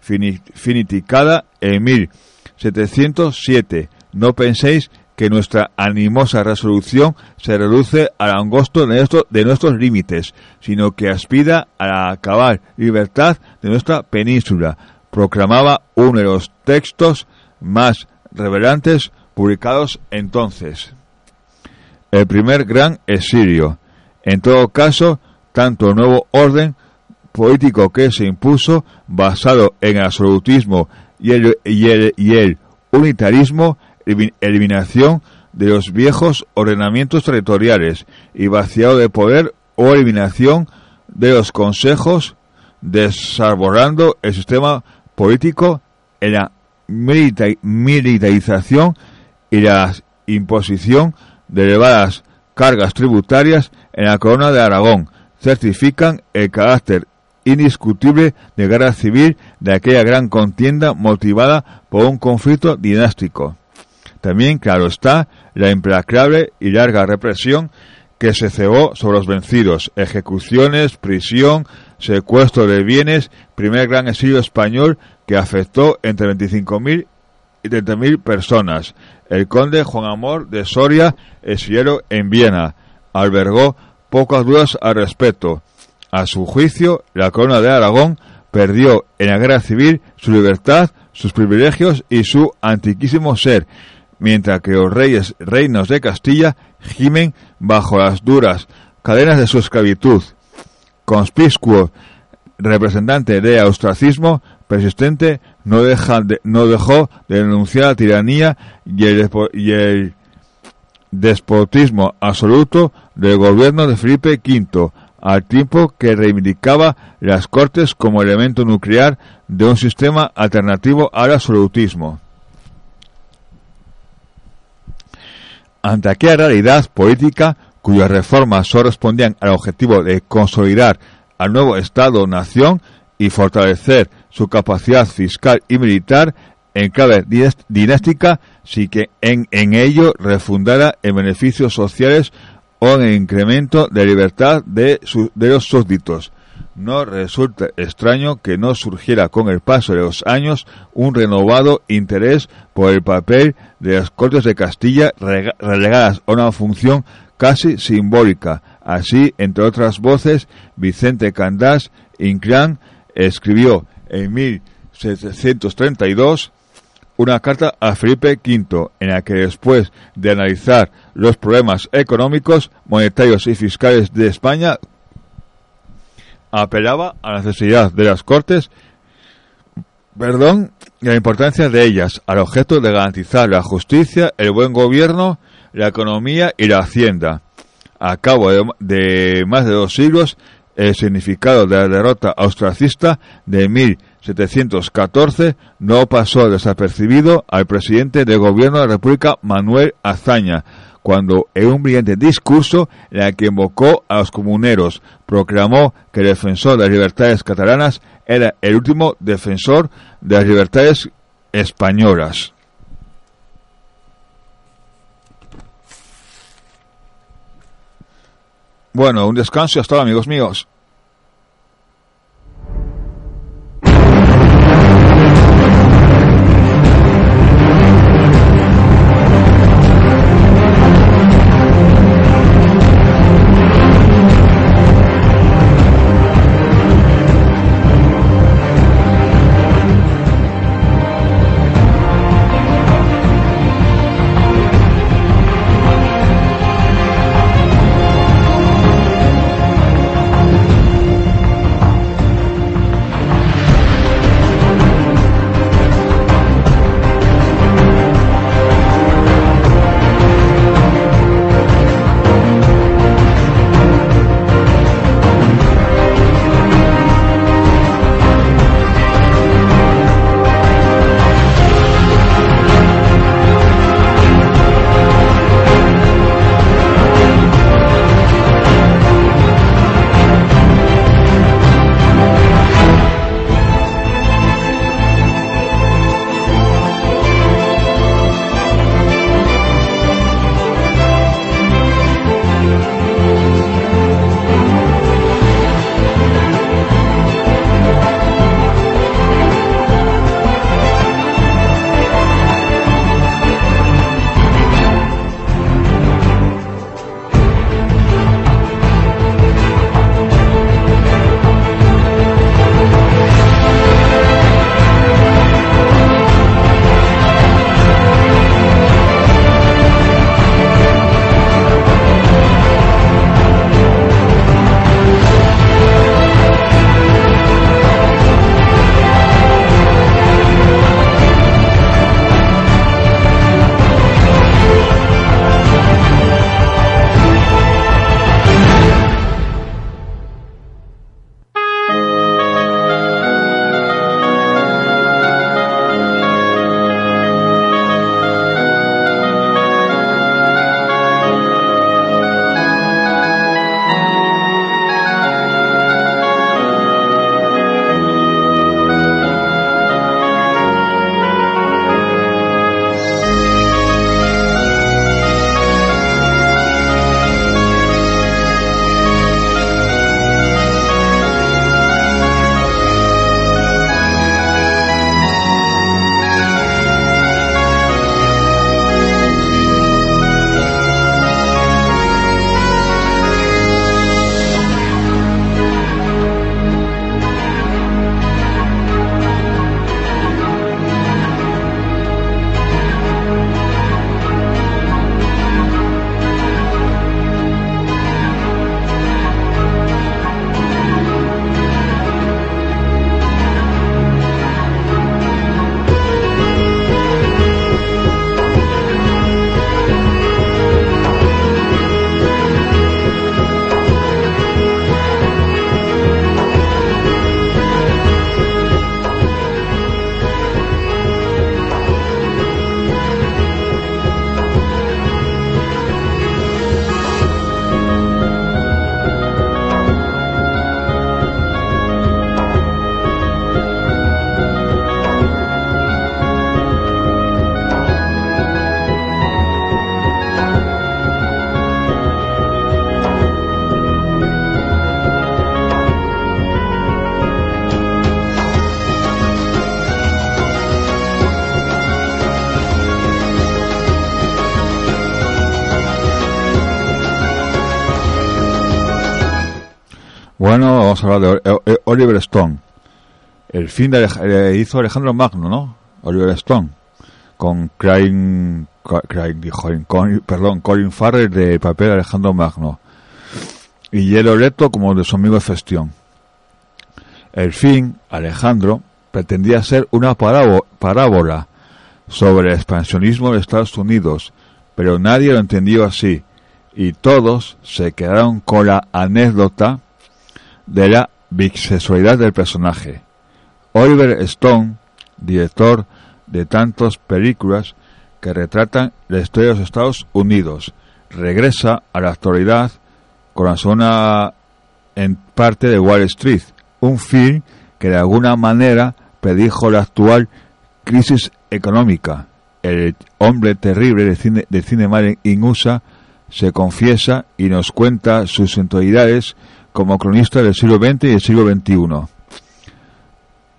Speaker 1: finiticada en 1707. No penséis que nuestra animosa resolución se reduce al angosto de, de nuestros límites, sino que aspira a acabar libertad de nuestra península, proclamaba uno de los textos más revelantes publicados entonces. El primer gran exilio. En todo caso, tanto el nuevo orden político que se impuso, basado en el absolutismo y el unitarismo, eliminación de los viejos ordenamientos territoriales y vaciado de poder o eliminación de los consejos, desarborando el sistema político en la militarización y la imposición de elevadas cargas tributarias en la corona de Aragón, certifican el carácter indiscutible de guerra civil de aquella gran contienda motivada por un conflicto dinástico. También, claro está, la implacable y larga represión que se cebó sobre los vencidos, ejecuciones, prisión, secuestro de bienes, primer gran exilio español que afectó entre 25.000 y 30.000 personas. El conde Juan Amor de Soria, exiliero en Viena, albergó pocas dudas al respecto. A su juicio, la corona de Aragón perdió en la guerra civil su libertad, sus privilegios y su antiquísimo ser, mientras que los reyes reinos de Castilla gimen bajo las duras cadenas de su esclavitud. Conspicuo representante de ostracismo persistente no, deja no dejó de denunciar la tiranía y el, y el despotismo absoluto del gobierno de Felipe V, al tiempo que reivindicaba las Cortes como elemento nuclear de un sistema alternativo al absolutismo. Ante aquella realidad política, cuyas reformas solo respondían al objetivo de consolidar al nuevo Estado-nación y fortalecer su capacidad fiscal y militar en clave dinástica, sí que en, en ello refundara en beneficios sociales o en el incremento de libertad de, de los súbditos. No resulta extraño que no surgiera con el paso de los años un renovado interés por el papel de las Cortes de Castilla relegadas a una función casi simbólica. Así, entre otras voces, Vicente Candás Inclán escribió en 1732 una carta a Felipe V en la que después de analizar los problemas económicos, monetarios y fiscales de España, apelaba a la necesidad de las Cortes, perdón, y la importancia de ellas, al objeto de garantizar la justicia, el buen gobierno, la economía y la hacienda. A cabo de, más de dos siglos, el significado de la derrota austracista de 1714 no pasó desapercibido al presidente del gobierno de la República Manuel Azaña, cuando en un brillante discurso en el que invocó a los comuneros, proclamó que el defensor de las libertades catalanas era el último defensor de las libertades españolas. Bueno, un descanso y hasta amigos míos. Bueno, vamos a hablar de Oliver Stone. El fin de eh, hizo Alejandro Magno, ¿no? Oliver Stone. Con Craig perdón, Colin Farrell de papel Alejandro Magno. Y Hielo Leto como de su amigo Festión. El fin, Alejandro, pretendía ser una parábola sobre el expansionismo de Estados Unidos, pero nadie lo entendió así, y todos se quedaron con la anécdota de la bisexualidad del personaje. Oliver Stone, director de tantas películas que retratan la historia de los Estados Unidos, regresa a la actualidad con la zona en parte de Wall Street, un film que de alguna manera predijo la actual crisis económica. El hombre terrible de cine, de cine in USA se confiesa y nos cuenta sus entidades como cronista del siglo XX y del siglo XXI.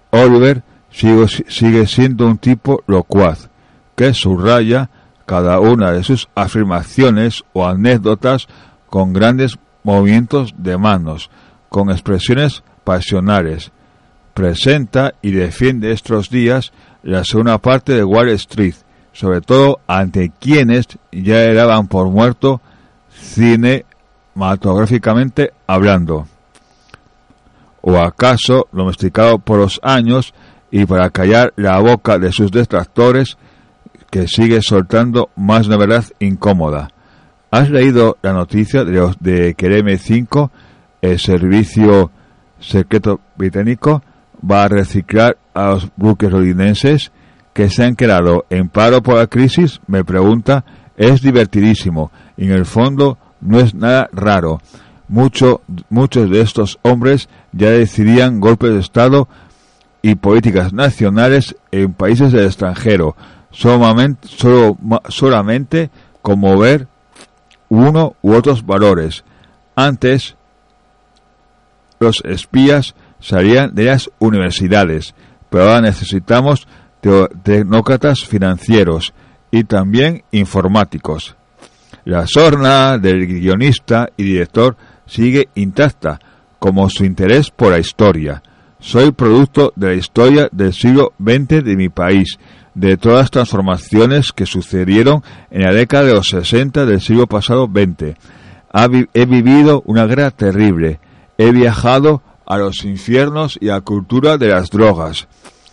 Speaker 1: Oliver sigue, siendo un tipo locuaz, que subraya cada una de sus afirmaciones o anécdotas con grandes movimientos de manos, con expresiones pasionales. Presenta y defiende estos días la segunda parte de Wall Street, sobre todo ante quienes ya daban por muerto cinematográficamente hablando. ¿O acaso, domesticado por los años y para callar la boca de sus detractores, que sigue soltando más una verdad incómoda? ¿Has leído la noticia de, los de que el M5, el servicio secreto británico, va a reciclar a los buques londinenses que se han quedado en paro por la crisis? Me pregunta, es divertidísimo. En el fondo no es nada raro. Mucho, muchos de estos hombres ya decidían golpes de Estado y políticas nacionales en países del extranjero, solamente, solo, solamente como ver uno u otros valores. Antes, los espías salían de las universidades, pero ahora necesitamos tecnócratas financieros y también informáticos. La sorna del guionista y director sigue intacta, como su interés por la historia. Soy producto de la historia del siglo XX de mi país, de todas las transformaciones que sucedieron en la década de los 60 del siglo pasado XX. He vivido una guerra terrible. He viajado a los infiernos y a la cultura de las drogas.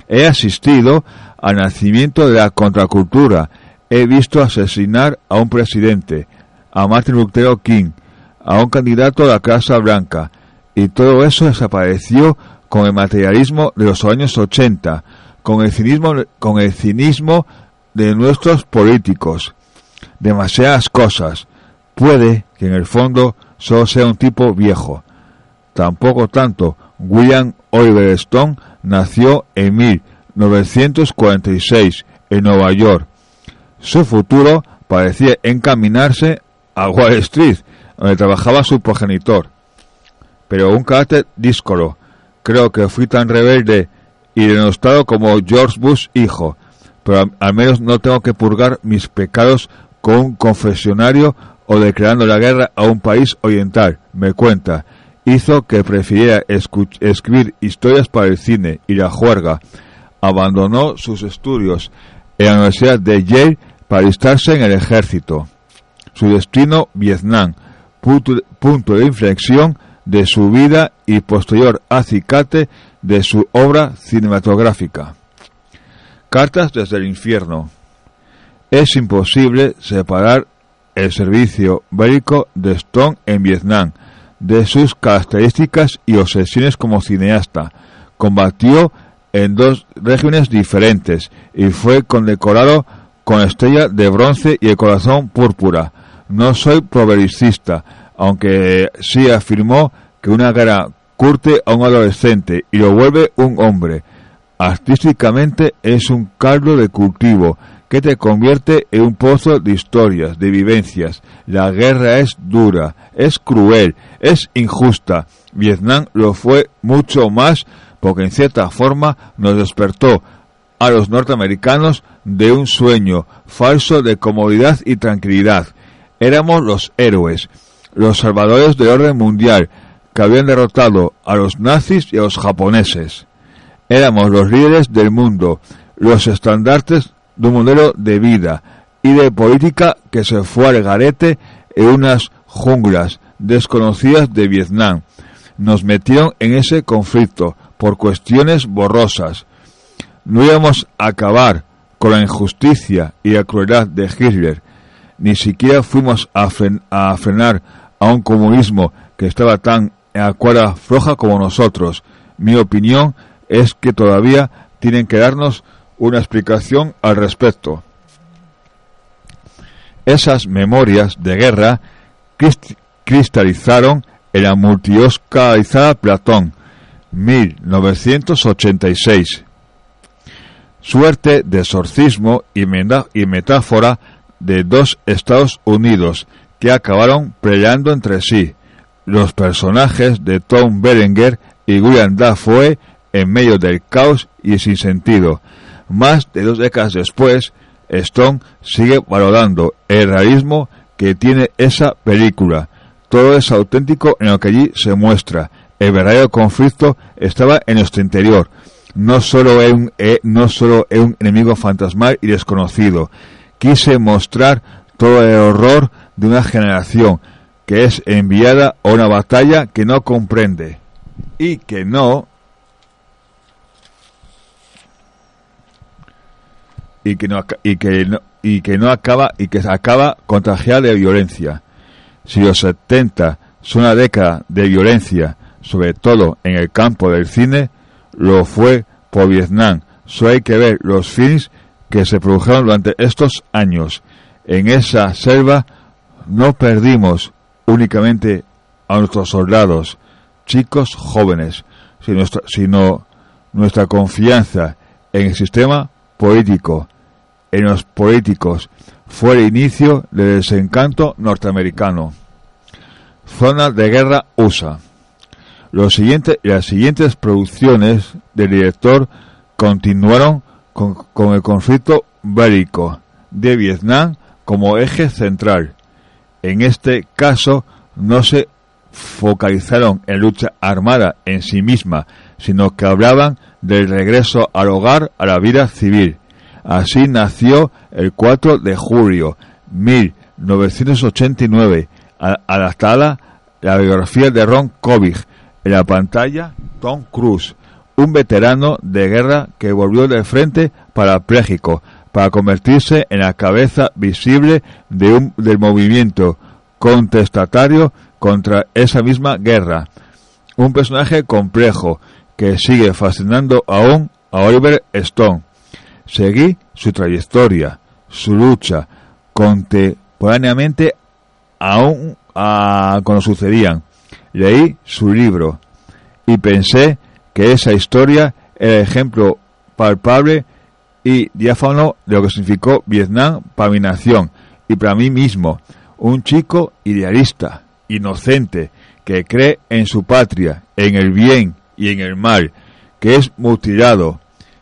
Speaker 1: He asistido al nacimiento de la contracultura. He visto asesinar a un presidente, a Martin Luther King, a un candidato a la Casa Blanca. Y todo eso desapareció con el materialismo de los años 80, con el cinismo, con el cinismo de nuestros políticos. Demasiadas cosas. Puede que en el fondo solo sea un tipo viejo. Tampoco tanto. William Oliver Stone nació en 1946 en Nueva York. Su futuro parecía encaminarse a Wall Street, donde trabajaba su progenitor. Pero un carácter díscolo. Creo que fui tan rebelde y denostado como George Bush hijo, pero al menos no tengo que purgar mis pecados con un confesionario o declarando la guerra a un país oriental, me cuenta. Hizo que prefiriera escribir historias para el cine y la juerga. Abandonó sus estudios en la Universidad de Yale para alistarse en el ejército. Su destino, Vietnam, punto, de inflexión de su vida y posterior acicate de su obra cinematográfica. Cartas desde el infierno. Es imposible separar el servicio bélico de Stone en Vietnam de sus características y obsesiones como cineasta. Combatió en dos regímenes diferentes y fue condecorado con estrella de bronce y el corazón púrpura. No soy progresista, aunque sí afirmó que una cara curte a un adolescente y lo vuelve un hombre. Artísticamente es un caldo de cultivo que te convierte en un pozo de historias, de vivencias. La guerra es dura, es cruel, es injusta. Vietnam lo fue mucho más porque en cierta forma nos despertó a los norteamericanos de un sueño falso de comodidad y tranquilidad. Éramos los héroes, los salvadores del orden mundial, que habían derrotado a los nazis y a los japoneses. Éramos los líderes del mundo, los estandartes de un modelo de vida y de política que se fue al garete en unas junglas desconocidas de Vietnam. Nos metieron en ese conflicto por cuestiones borrosas. No íbamos a acabar con la injusticia y la crueldad de Hitler, ni siquiera fuimos a, frenar a un comunismo que estaba tan en cuerda floja como nosotros. Mi opinión es que todavía tienen que darnos una explicación al respecto. Esas memorias de guerra cristalizaron en la multioscarizada Platón, 1986. Suerte de exorcismo y, metáfora de dos Estados Unidos que acabaron peleando entre sí. Los personajes de Tom Berenger y William Dafoe en medio del caos y sin sentido. Más de dos décadas después, Stone sigue valorando el realismo que tiene esa película. Todo es auténtico en lo que allí se muestra. El verdadero conflicto estaba en nuestro interior. No solo es un, eh, no solo es un enemigo fantasmal y desconocido. Quise mostrar todo el horror de una generación que es enviada a una batalla que no comprende y que no y que no y que no, y que no acaba y que acaba contagiada de violencia. Si los 70 son una década de violencia, sobre todo en el campo del cine, lo fue por Vietnam. Solo hay que ver los films que se produjeron durante estos años. En esa selva no perdimos únicamente a nuestros soldados, chicos jóvenes, sino, sino nuestra confianza en el sistema político, en los políticos fue el inicio del desencanto norteamericano. Zona de guerra USA. Las siguientes producciones del director continuaron con, con el conflicto bélico de Vietnam como eje central. En este caso no se focalizaron en lucha armada en sí misma, sino que hablaban del regreso al hogar a la vida civil Así nació el 4 de julio 1989, adaptada la biografía de Ron Kovic. En la pantalla, Tom Cruise, un veterano de guerra que volvió del frente parapléjico para convertirse en la cabeza visible del movimiento contestatario contra esa misma guerra. Un personaje complejo que sigue fascinando aún a Oliver Stone Seguí su trayectoria, su lucha, contemporáneamente aún a, cuando sucedían. Leí su libro y pensé que esa historia era ejemplo palpable y diáfano de lo que significó Vietnam para mi nación y para mí mismo. Un chico idealista, inocente, que cree en su patria, en el bien y en el mal, que es mutilado,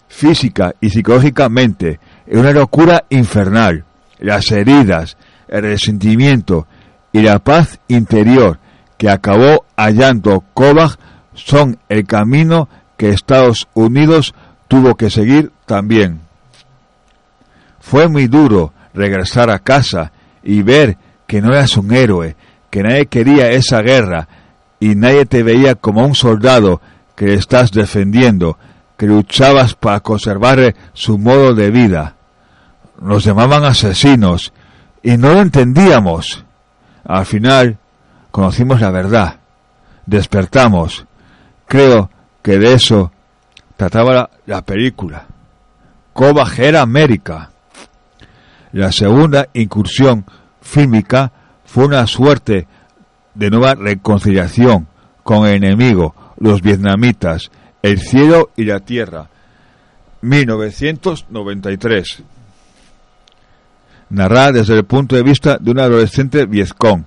Speaker 1: física y psicológicamente en una locura infernal. Las heridas, el resentimiento y la paz interior que acabó hallando Kovac son el camino que Estados Unidos tuvo que seguir también. Fue muy duro regresar a casa y ver que no eras un héroe, que nadie quería esa guerra y nadie te veía como un soldado que estás defendiendo, que luchabas para conservar su modo de vida. Nos llamaban asesinos y no lo entendíamos. Al final conocimos la verdad, despertamos. Creo que de eso trataba la, película. Cobajera América. La segunda incursión fílmica fue una suerte de nueva reconciliación con el enemigo, los vietnamitas, el cielo y la tierra, 1993. Narrada desde el punto de vista de un adolescente viezcón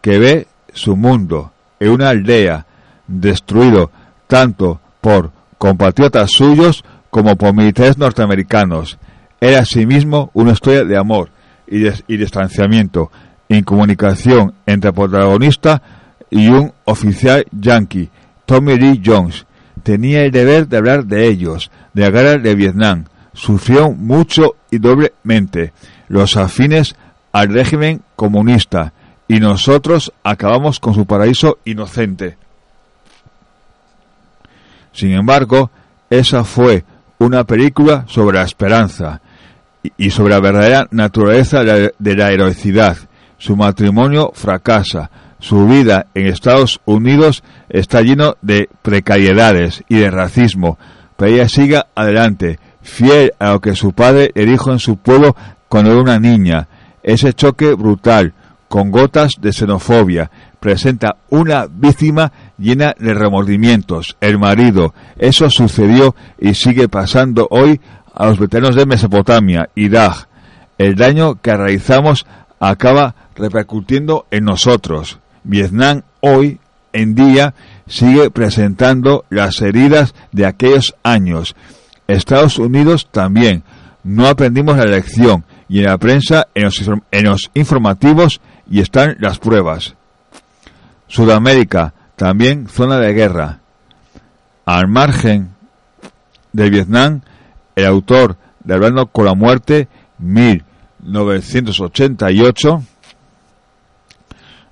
Speaker 1: que ve su mundo en una aldea destruido tanto por compatriotas suyos como por militares norteamericanos. Era asimismo una historia de amor y, de, y distanciamiento, incomunicación entre el protagonista y un oficial yankee, Tommy Lee Jones. Tenía el deber de hablar de ellos, de la guerra de Vietnam. Sufrió mucho y doblemente los afines al régimen comunista y nosotros acabamos con su paraíso inocente. Sin embargo, esa fue una película sobre la esperanza y sobre la verdadera naturaleza de la heroicidad. Su matrimonio fracasa, su vida en Estados Unidos está lleno de precariedades y de racismo, pero ella sigue adelante, fiel a lo que su padre le dijo en su pueblo cuando era una niña. Ese choque brutal, con gotas de xenofobia, presenta una víctima llena de remordimientos, el marido. Eso sucedió y sigue pasando hoy a los veteranos de Mesopotamia, Irak. El daño que realizamos acaba repercutiendo en nosotros. Vietnam hoy en día sigue presentando las heridas de aquellos años. Estados Unidos también. No aprendimos la lección y en la prensa, en los, en los informativos y están las pruebas. Sudamérica, también zona de guerra. Al margen de Vietnam, el autor de Hablando con la Muerte, 1988,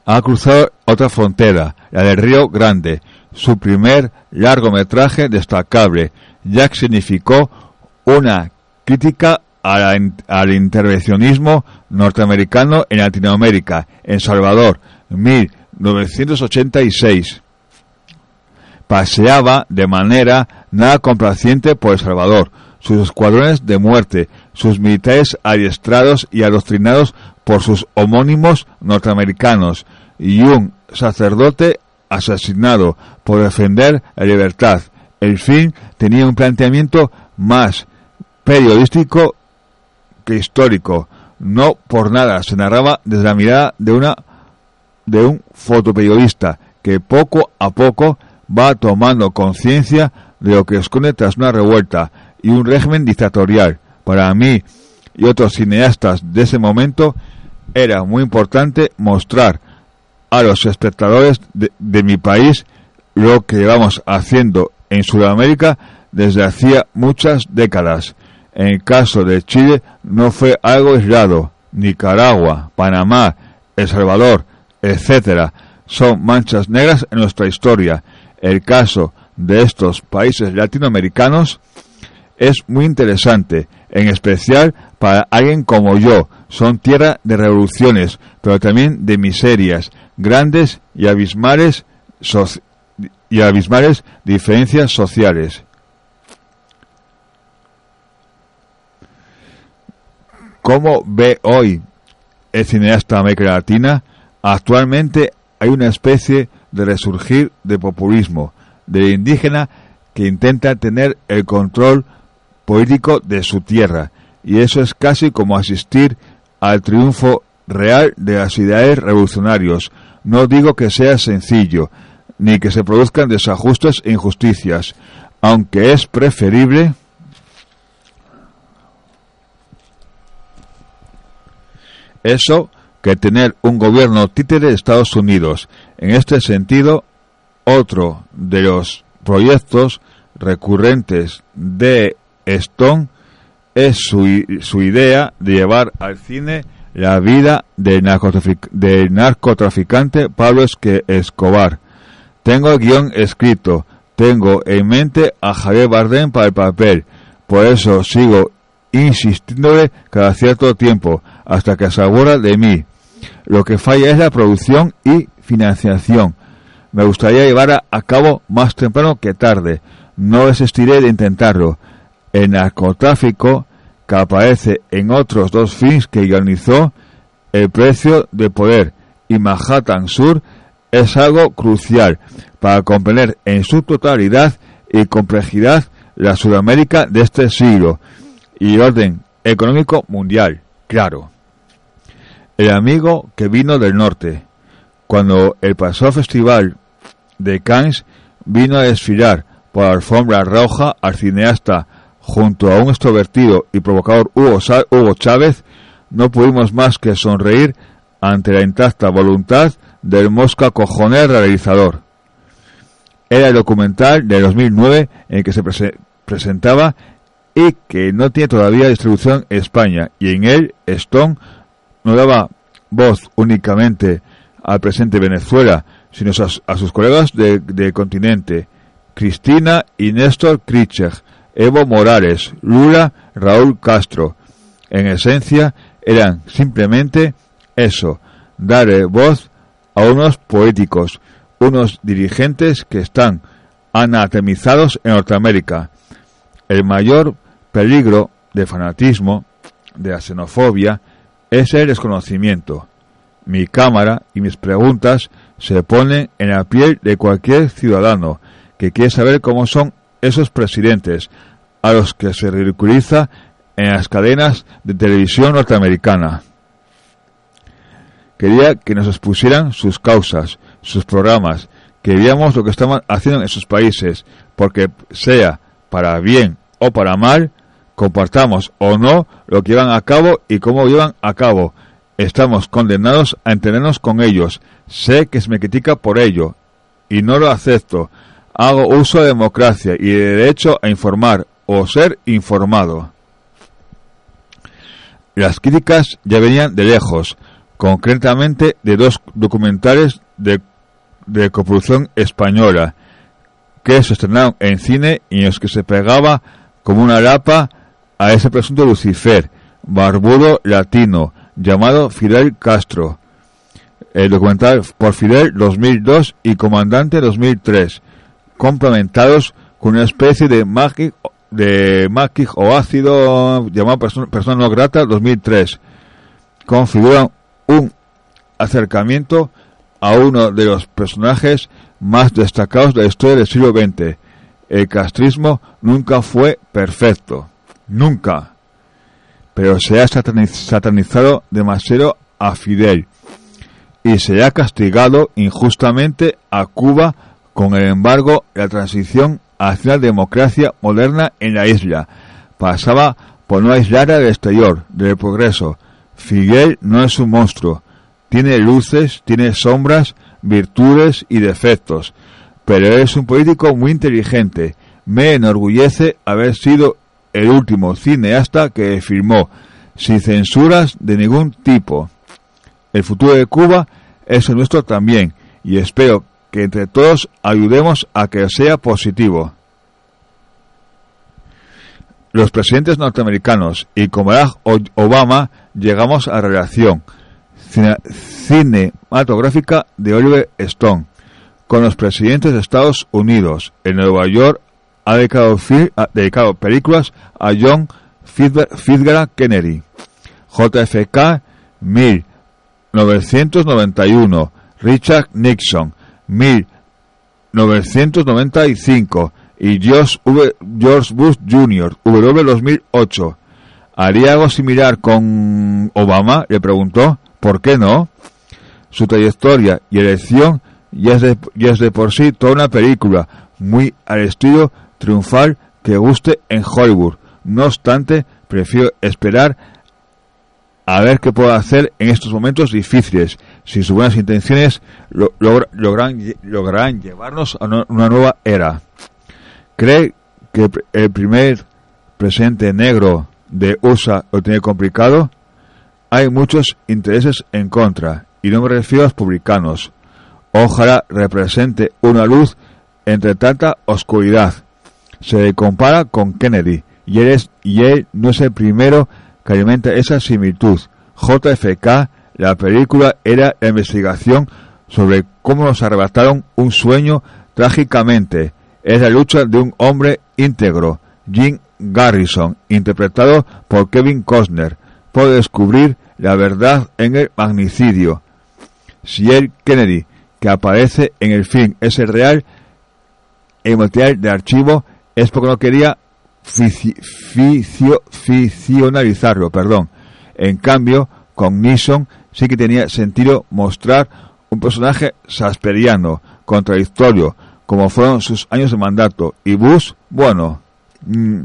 Speaker 1: ha cruzado otra frontera, la del Río Grande. Su primer largometraje destacable, ya que significó una crítica al intervencionismo norteamericano en Latinoamérica, en Salvador, 1986. Paseaba de manera nada complaciente por El Salvador, sus escuadrones de muerte, sus militares adiestrados y adoctrinados por sus homónimos norteamericanos, y un sacerdote asesinado por defender la libertad. El fin tenía un planteamiento más periodístico que histórico. No por nada se narraba desde la mirada de una de un fotoperiodista que poco a poco va tomando conciencia de lo que esconde tras una revuelta y un régimen dictatorial. Para mí y otros cineastas de ese momento era muy importante mostrar a los espectadores de, de mi país lo que llevamos haciendo en Sudamérica desde hacía muchas décadas. En el caso de Chile no fue algo aislado. Nicaragua, Panamá, El Salvador, etcétera, son manchas negras en nuestra historia. El caso de estos países latinoamericanos es muy interesante, en especial para alguien como yo. Son tierra de revoluciones, pero también de miserias, grandes y abismales, y abismales diferencias sociales. ¿Cómo ve hoy el cineasta América Latina? Actualmente hay una especie de resurgir de populismo, de indígena que intenta tener el control político de su tierra, y eso es casi como asistir al triunfo real de las ideales revolucionarios. No digo que sea sencillo, ni que se produzcan desajustes e injusticias, aunque es preferible eso que tener un gobierno títere de Estados Unidos. En este sentido, otro de los proyectos recurrentes de Stone es su, su idea de llevar al cine la vida del, narcotraficante Pablo Escobar. Tengo el guion escrito, tengo en mente a Javier Bardem para el papel, por eso sigo insistiéndole cada cierto tiempo hasta que se de mí. Lo que falla es la producción y financiación. Me gustaría llevar a, cabo más temprano que tarde. No desistiré de intentarlo. El narcotráfico, que aparece en otros dos films que organizó, El precio de poder y Manhattan Sur, es algo crucial para comprender en su totalidad y complejidad la Sudamérica de este siglo y orden económico mundial, claro. El amigo que vino del norte, cuando el pasado festival de Cannes vino a desfilar por la alfombra roja al cineasta junto a un extrovertido y provocador Hugo, Chávez, no pudimos más que sonreír ante la intacta voluntad del Mosca Cojoner realizador. Era el documental de 2009 en que se presentaba y que no tiene todavía distribución en España y en él Stone no daba voz únicamente al presente Venezuela, sino a, sus colegas del continente, Cristina y Néstor Kirchner, Evo Morales, Lula, Raúl Castro. En esencia, eran simplemente eso, dar voz a unos políticos, unos dirigentes que están anatemizados en Norteamérica. El mayor peligro de fanatismo, de la xenofobia, es el desconocimiento. Mi cámara y mis preguntas se ponen en la piel de cualquier ciudadano que quiere saber cómo son esos presidentes a los que se ridiculiza en las cadenas de televisión norteamericana. Quería que nos expusieran sus causas, sus programas, que veamos lo que estaban haciendo en esos países, porque sea para bien o para mal, compartamos o no lo que llevan a cabo y cómo llevan a cabo. Estamos condenados a entendernos con ellos. Sé que se me critica por ello y no lo acepto. Hago uso de democracia y de derecho a informar o ser informado. Las críticas ya venían de lejos, concretamente de dos documentales de, de coproducción española que se estrenaron en cine y en los que se pegaba como una lapa a ese presunto Lucifer, barbudo latino, llamado Fidel Castro. El documental por Fidel 2002 y Comandante 2003, complementados con una especie de magic, de o ácido llamado Persona, no grata 2003. Configuran un acercamiento a uno de los personajes más destacados de la historia del siglo XX. El castrismo nunca fue perfecto. Nunca. Pero se ha satanizado demasiado a Fidel y se ha castigado injustamente a Cuba con el embargo la transición hacia la democracia moderna en la isla. Pasaba por no aislar al exterior del progreso. Fidel no es un monstruo. Tiene luces, tiene sombras, virtudes y defectos. Pero es un político muy inteligente. Me enorgullece haber sido el último cineasta que firmó sin censuras de ningún tipo. El futuro de Cuba es el nuestro también y espero que entre todos ayudemos a que sea positivo. Los presidentes norteamericanos y como Obama llegamos a relación cinematográfica de Oliver Stone con los presidentes de Estados Unidos en Nueva York ha dedicado, películas a John Fitzgerald Kennedy, JFK 1991, Richard Nixon 1995 y George, George Bush Jr. W 2008. ¿Haría algo similar con Obama? Le preguntó. ¿Por qué no? Su trayectoria y elección ya es de, ya es de por sí toda una película, muy al estilo triunfal que guste en Hollywood. No obstante, prefiero esperar a ver qué puedo hacer en estos momentos difíciles, si sus buenas intenciones logran, llevarnos a una nueva era. ¿Cree que el primer presidente negro de USA lo tiene complicado? Hay muchos intereses en contra, y no me refiero a los publicanos. Ojalá represente una luz entre tanta oscuridad se compara con Kennedy y él, y él no es el primero que alimenta esa similitud. JFK, la película era la investigación sobre cómo nos arrebataron un sueño trágicamente. Es la lucha de un hombre íntegro, Jim Garrison, interpretado por Kevin Costner, por descubrir la verdad en el magnicidio. Si el Kennedy, que aparece en el film, es el real, el material de archivo es porque no quería ficcionalizarlo, perdón. En cambio, con Nixon sí que tenía sentido mostrar un personaje sasperiano, contradictorio, como fueron sus años de mandato. Y Bush, bueno, mm,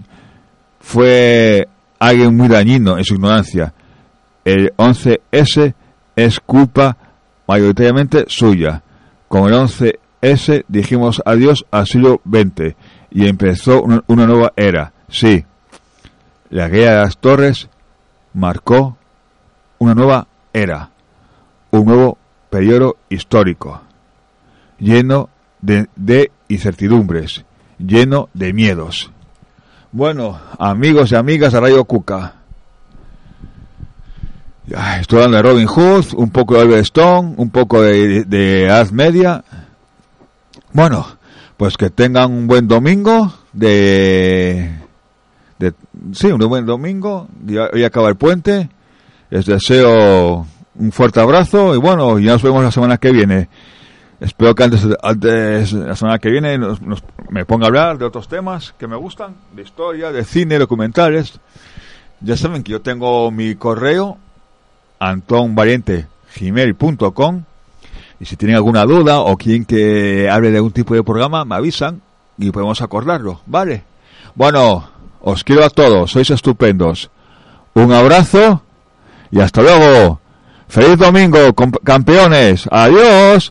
Speaker 1: fue alguien muy dañino en su ignorancia. El 11S es culpa mayoritariamente suya. Con el 11S dijimos adiós al siglo XX y empezó una, una nueva era. Sí, la guerra de las torres marcó una nueva era, un nuevo periodo histórico, lleno de, incertidumbres, lleno de miedos. Bueno, amigos y amigas de Radio Cuca, estoy hablando de Robin Hood, un poco de Albert Stone, un poco de, de Media. Bueno, pues que tengan un buen domingo de, de sí, un buen domingo. Ya, acaba el puente. Les deseo un fuerte abrazo y bueno, ya nos vemos la semana que viene. Espero que antes, antes la semana que viene nos, nos- me ponga a hablar de otros temas que me gustan, de historia, de cine, documentales. Ya saben que yo tengo mi correo antonvalientegmail.com y si tienen alguna duda o quieren que hable de algún tipo de programa, me avisan y podemos acordarlo, ¿vale? Bueno, os quiero a todos, sois estupendos. Un abrazo y hasta luego. ¡Feliz domingo, campeones! ¡Adiós!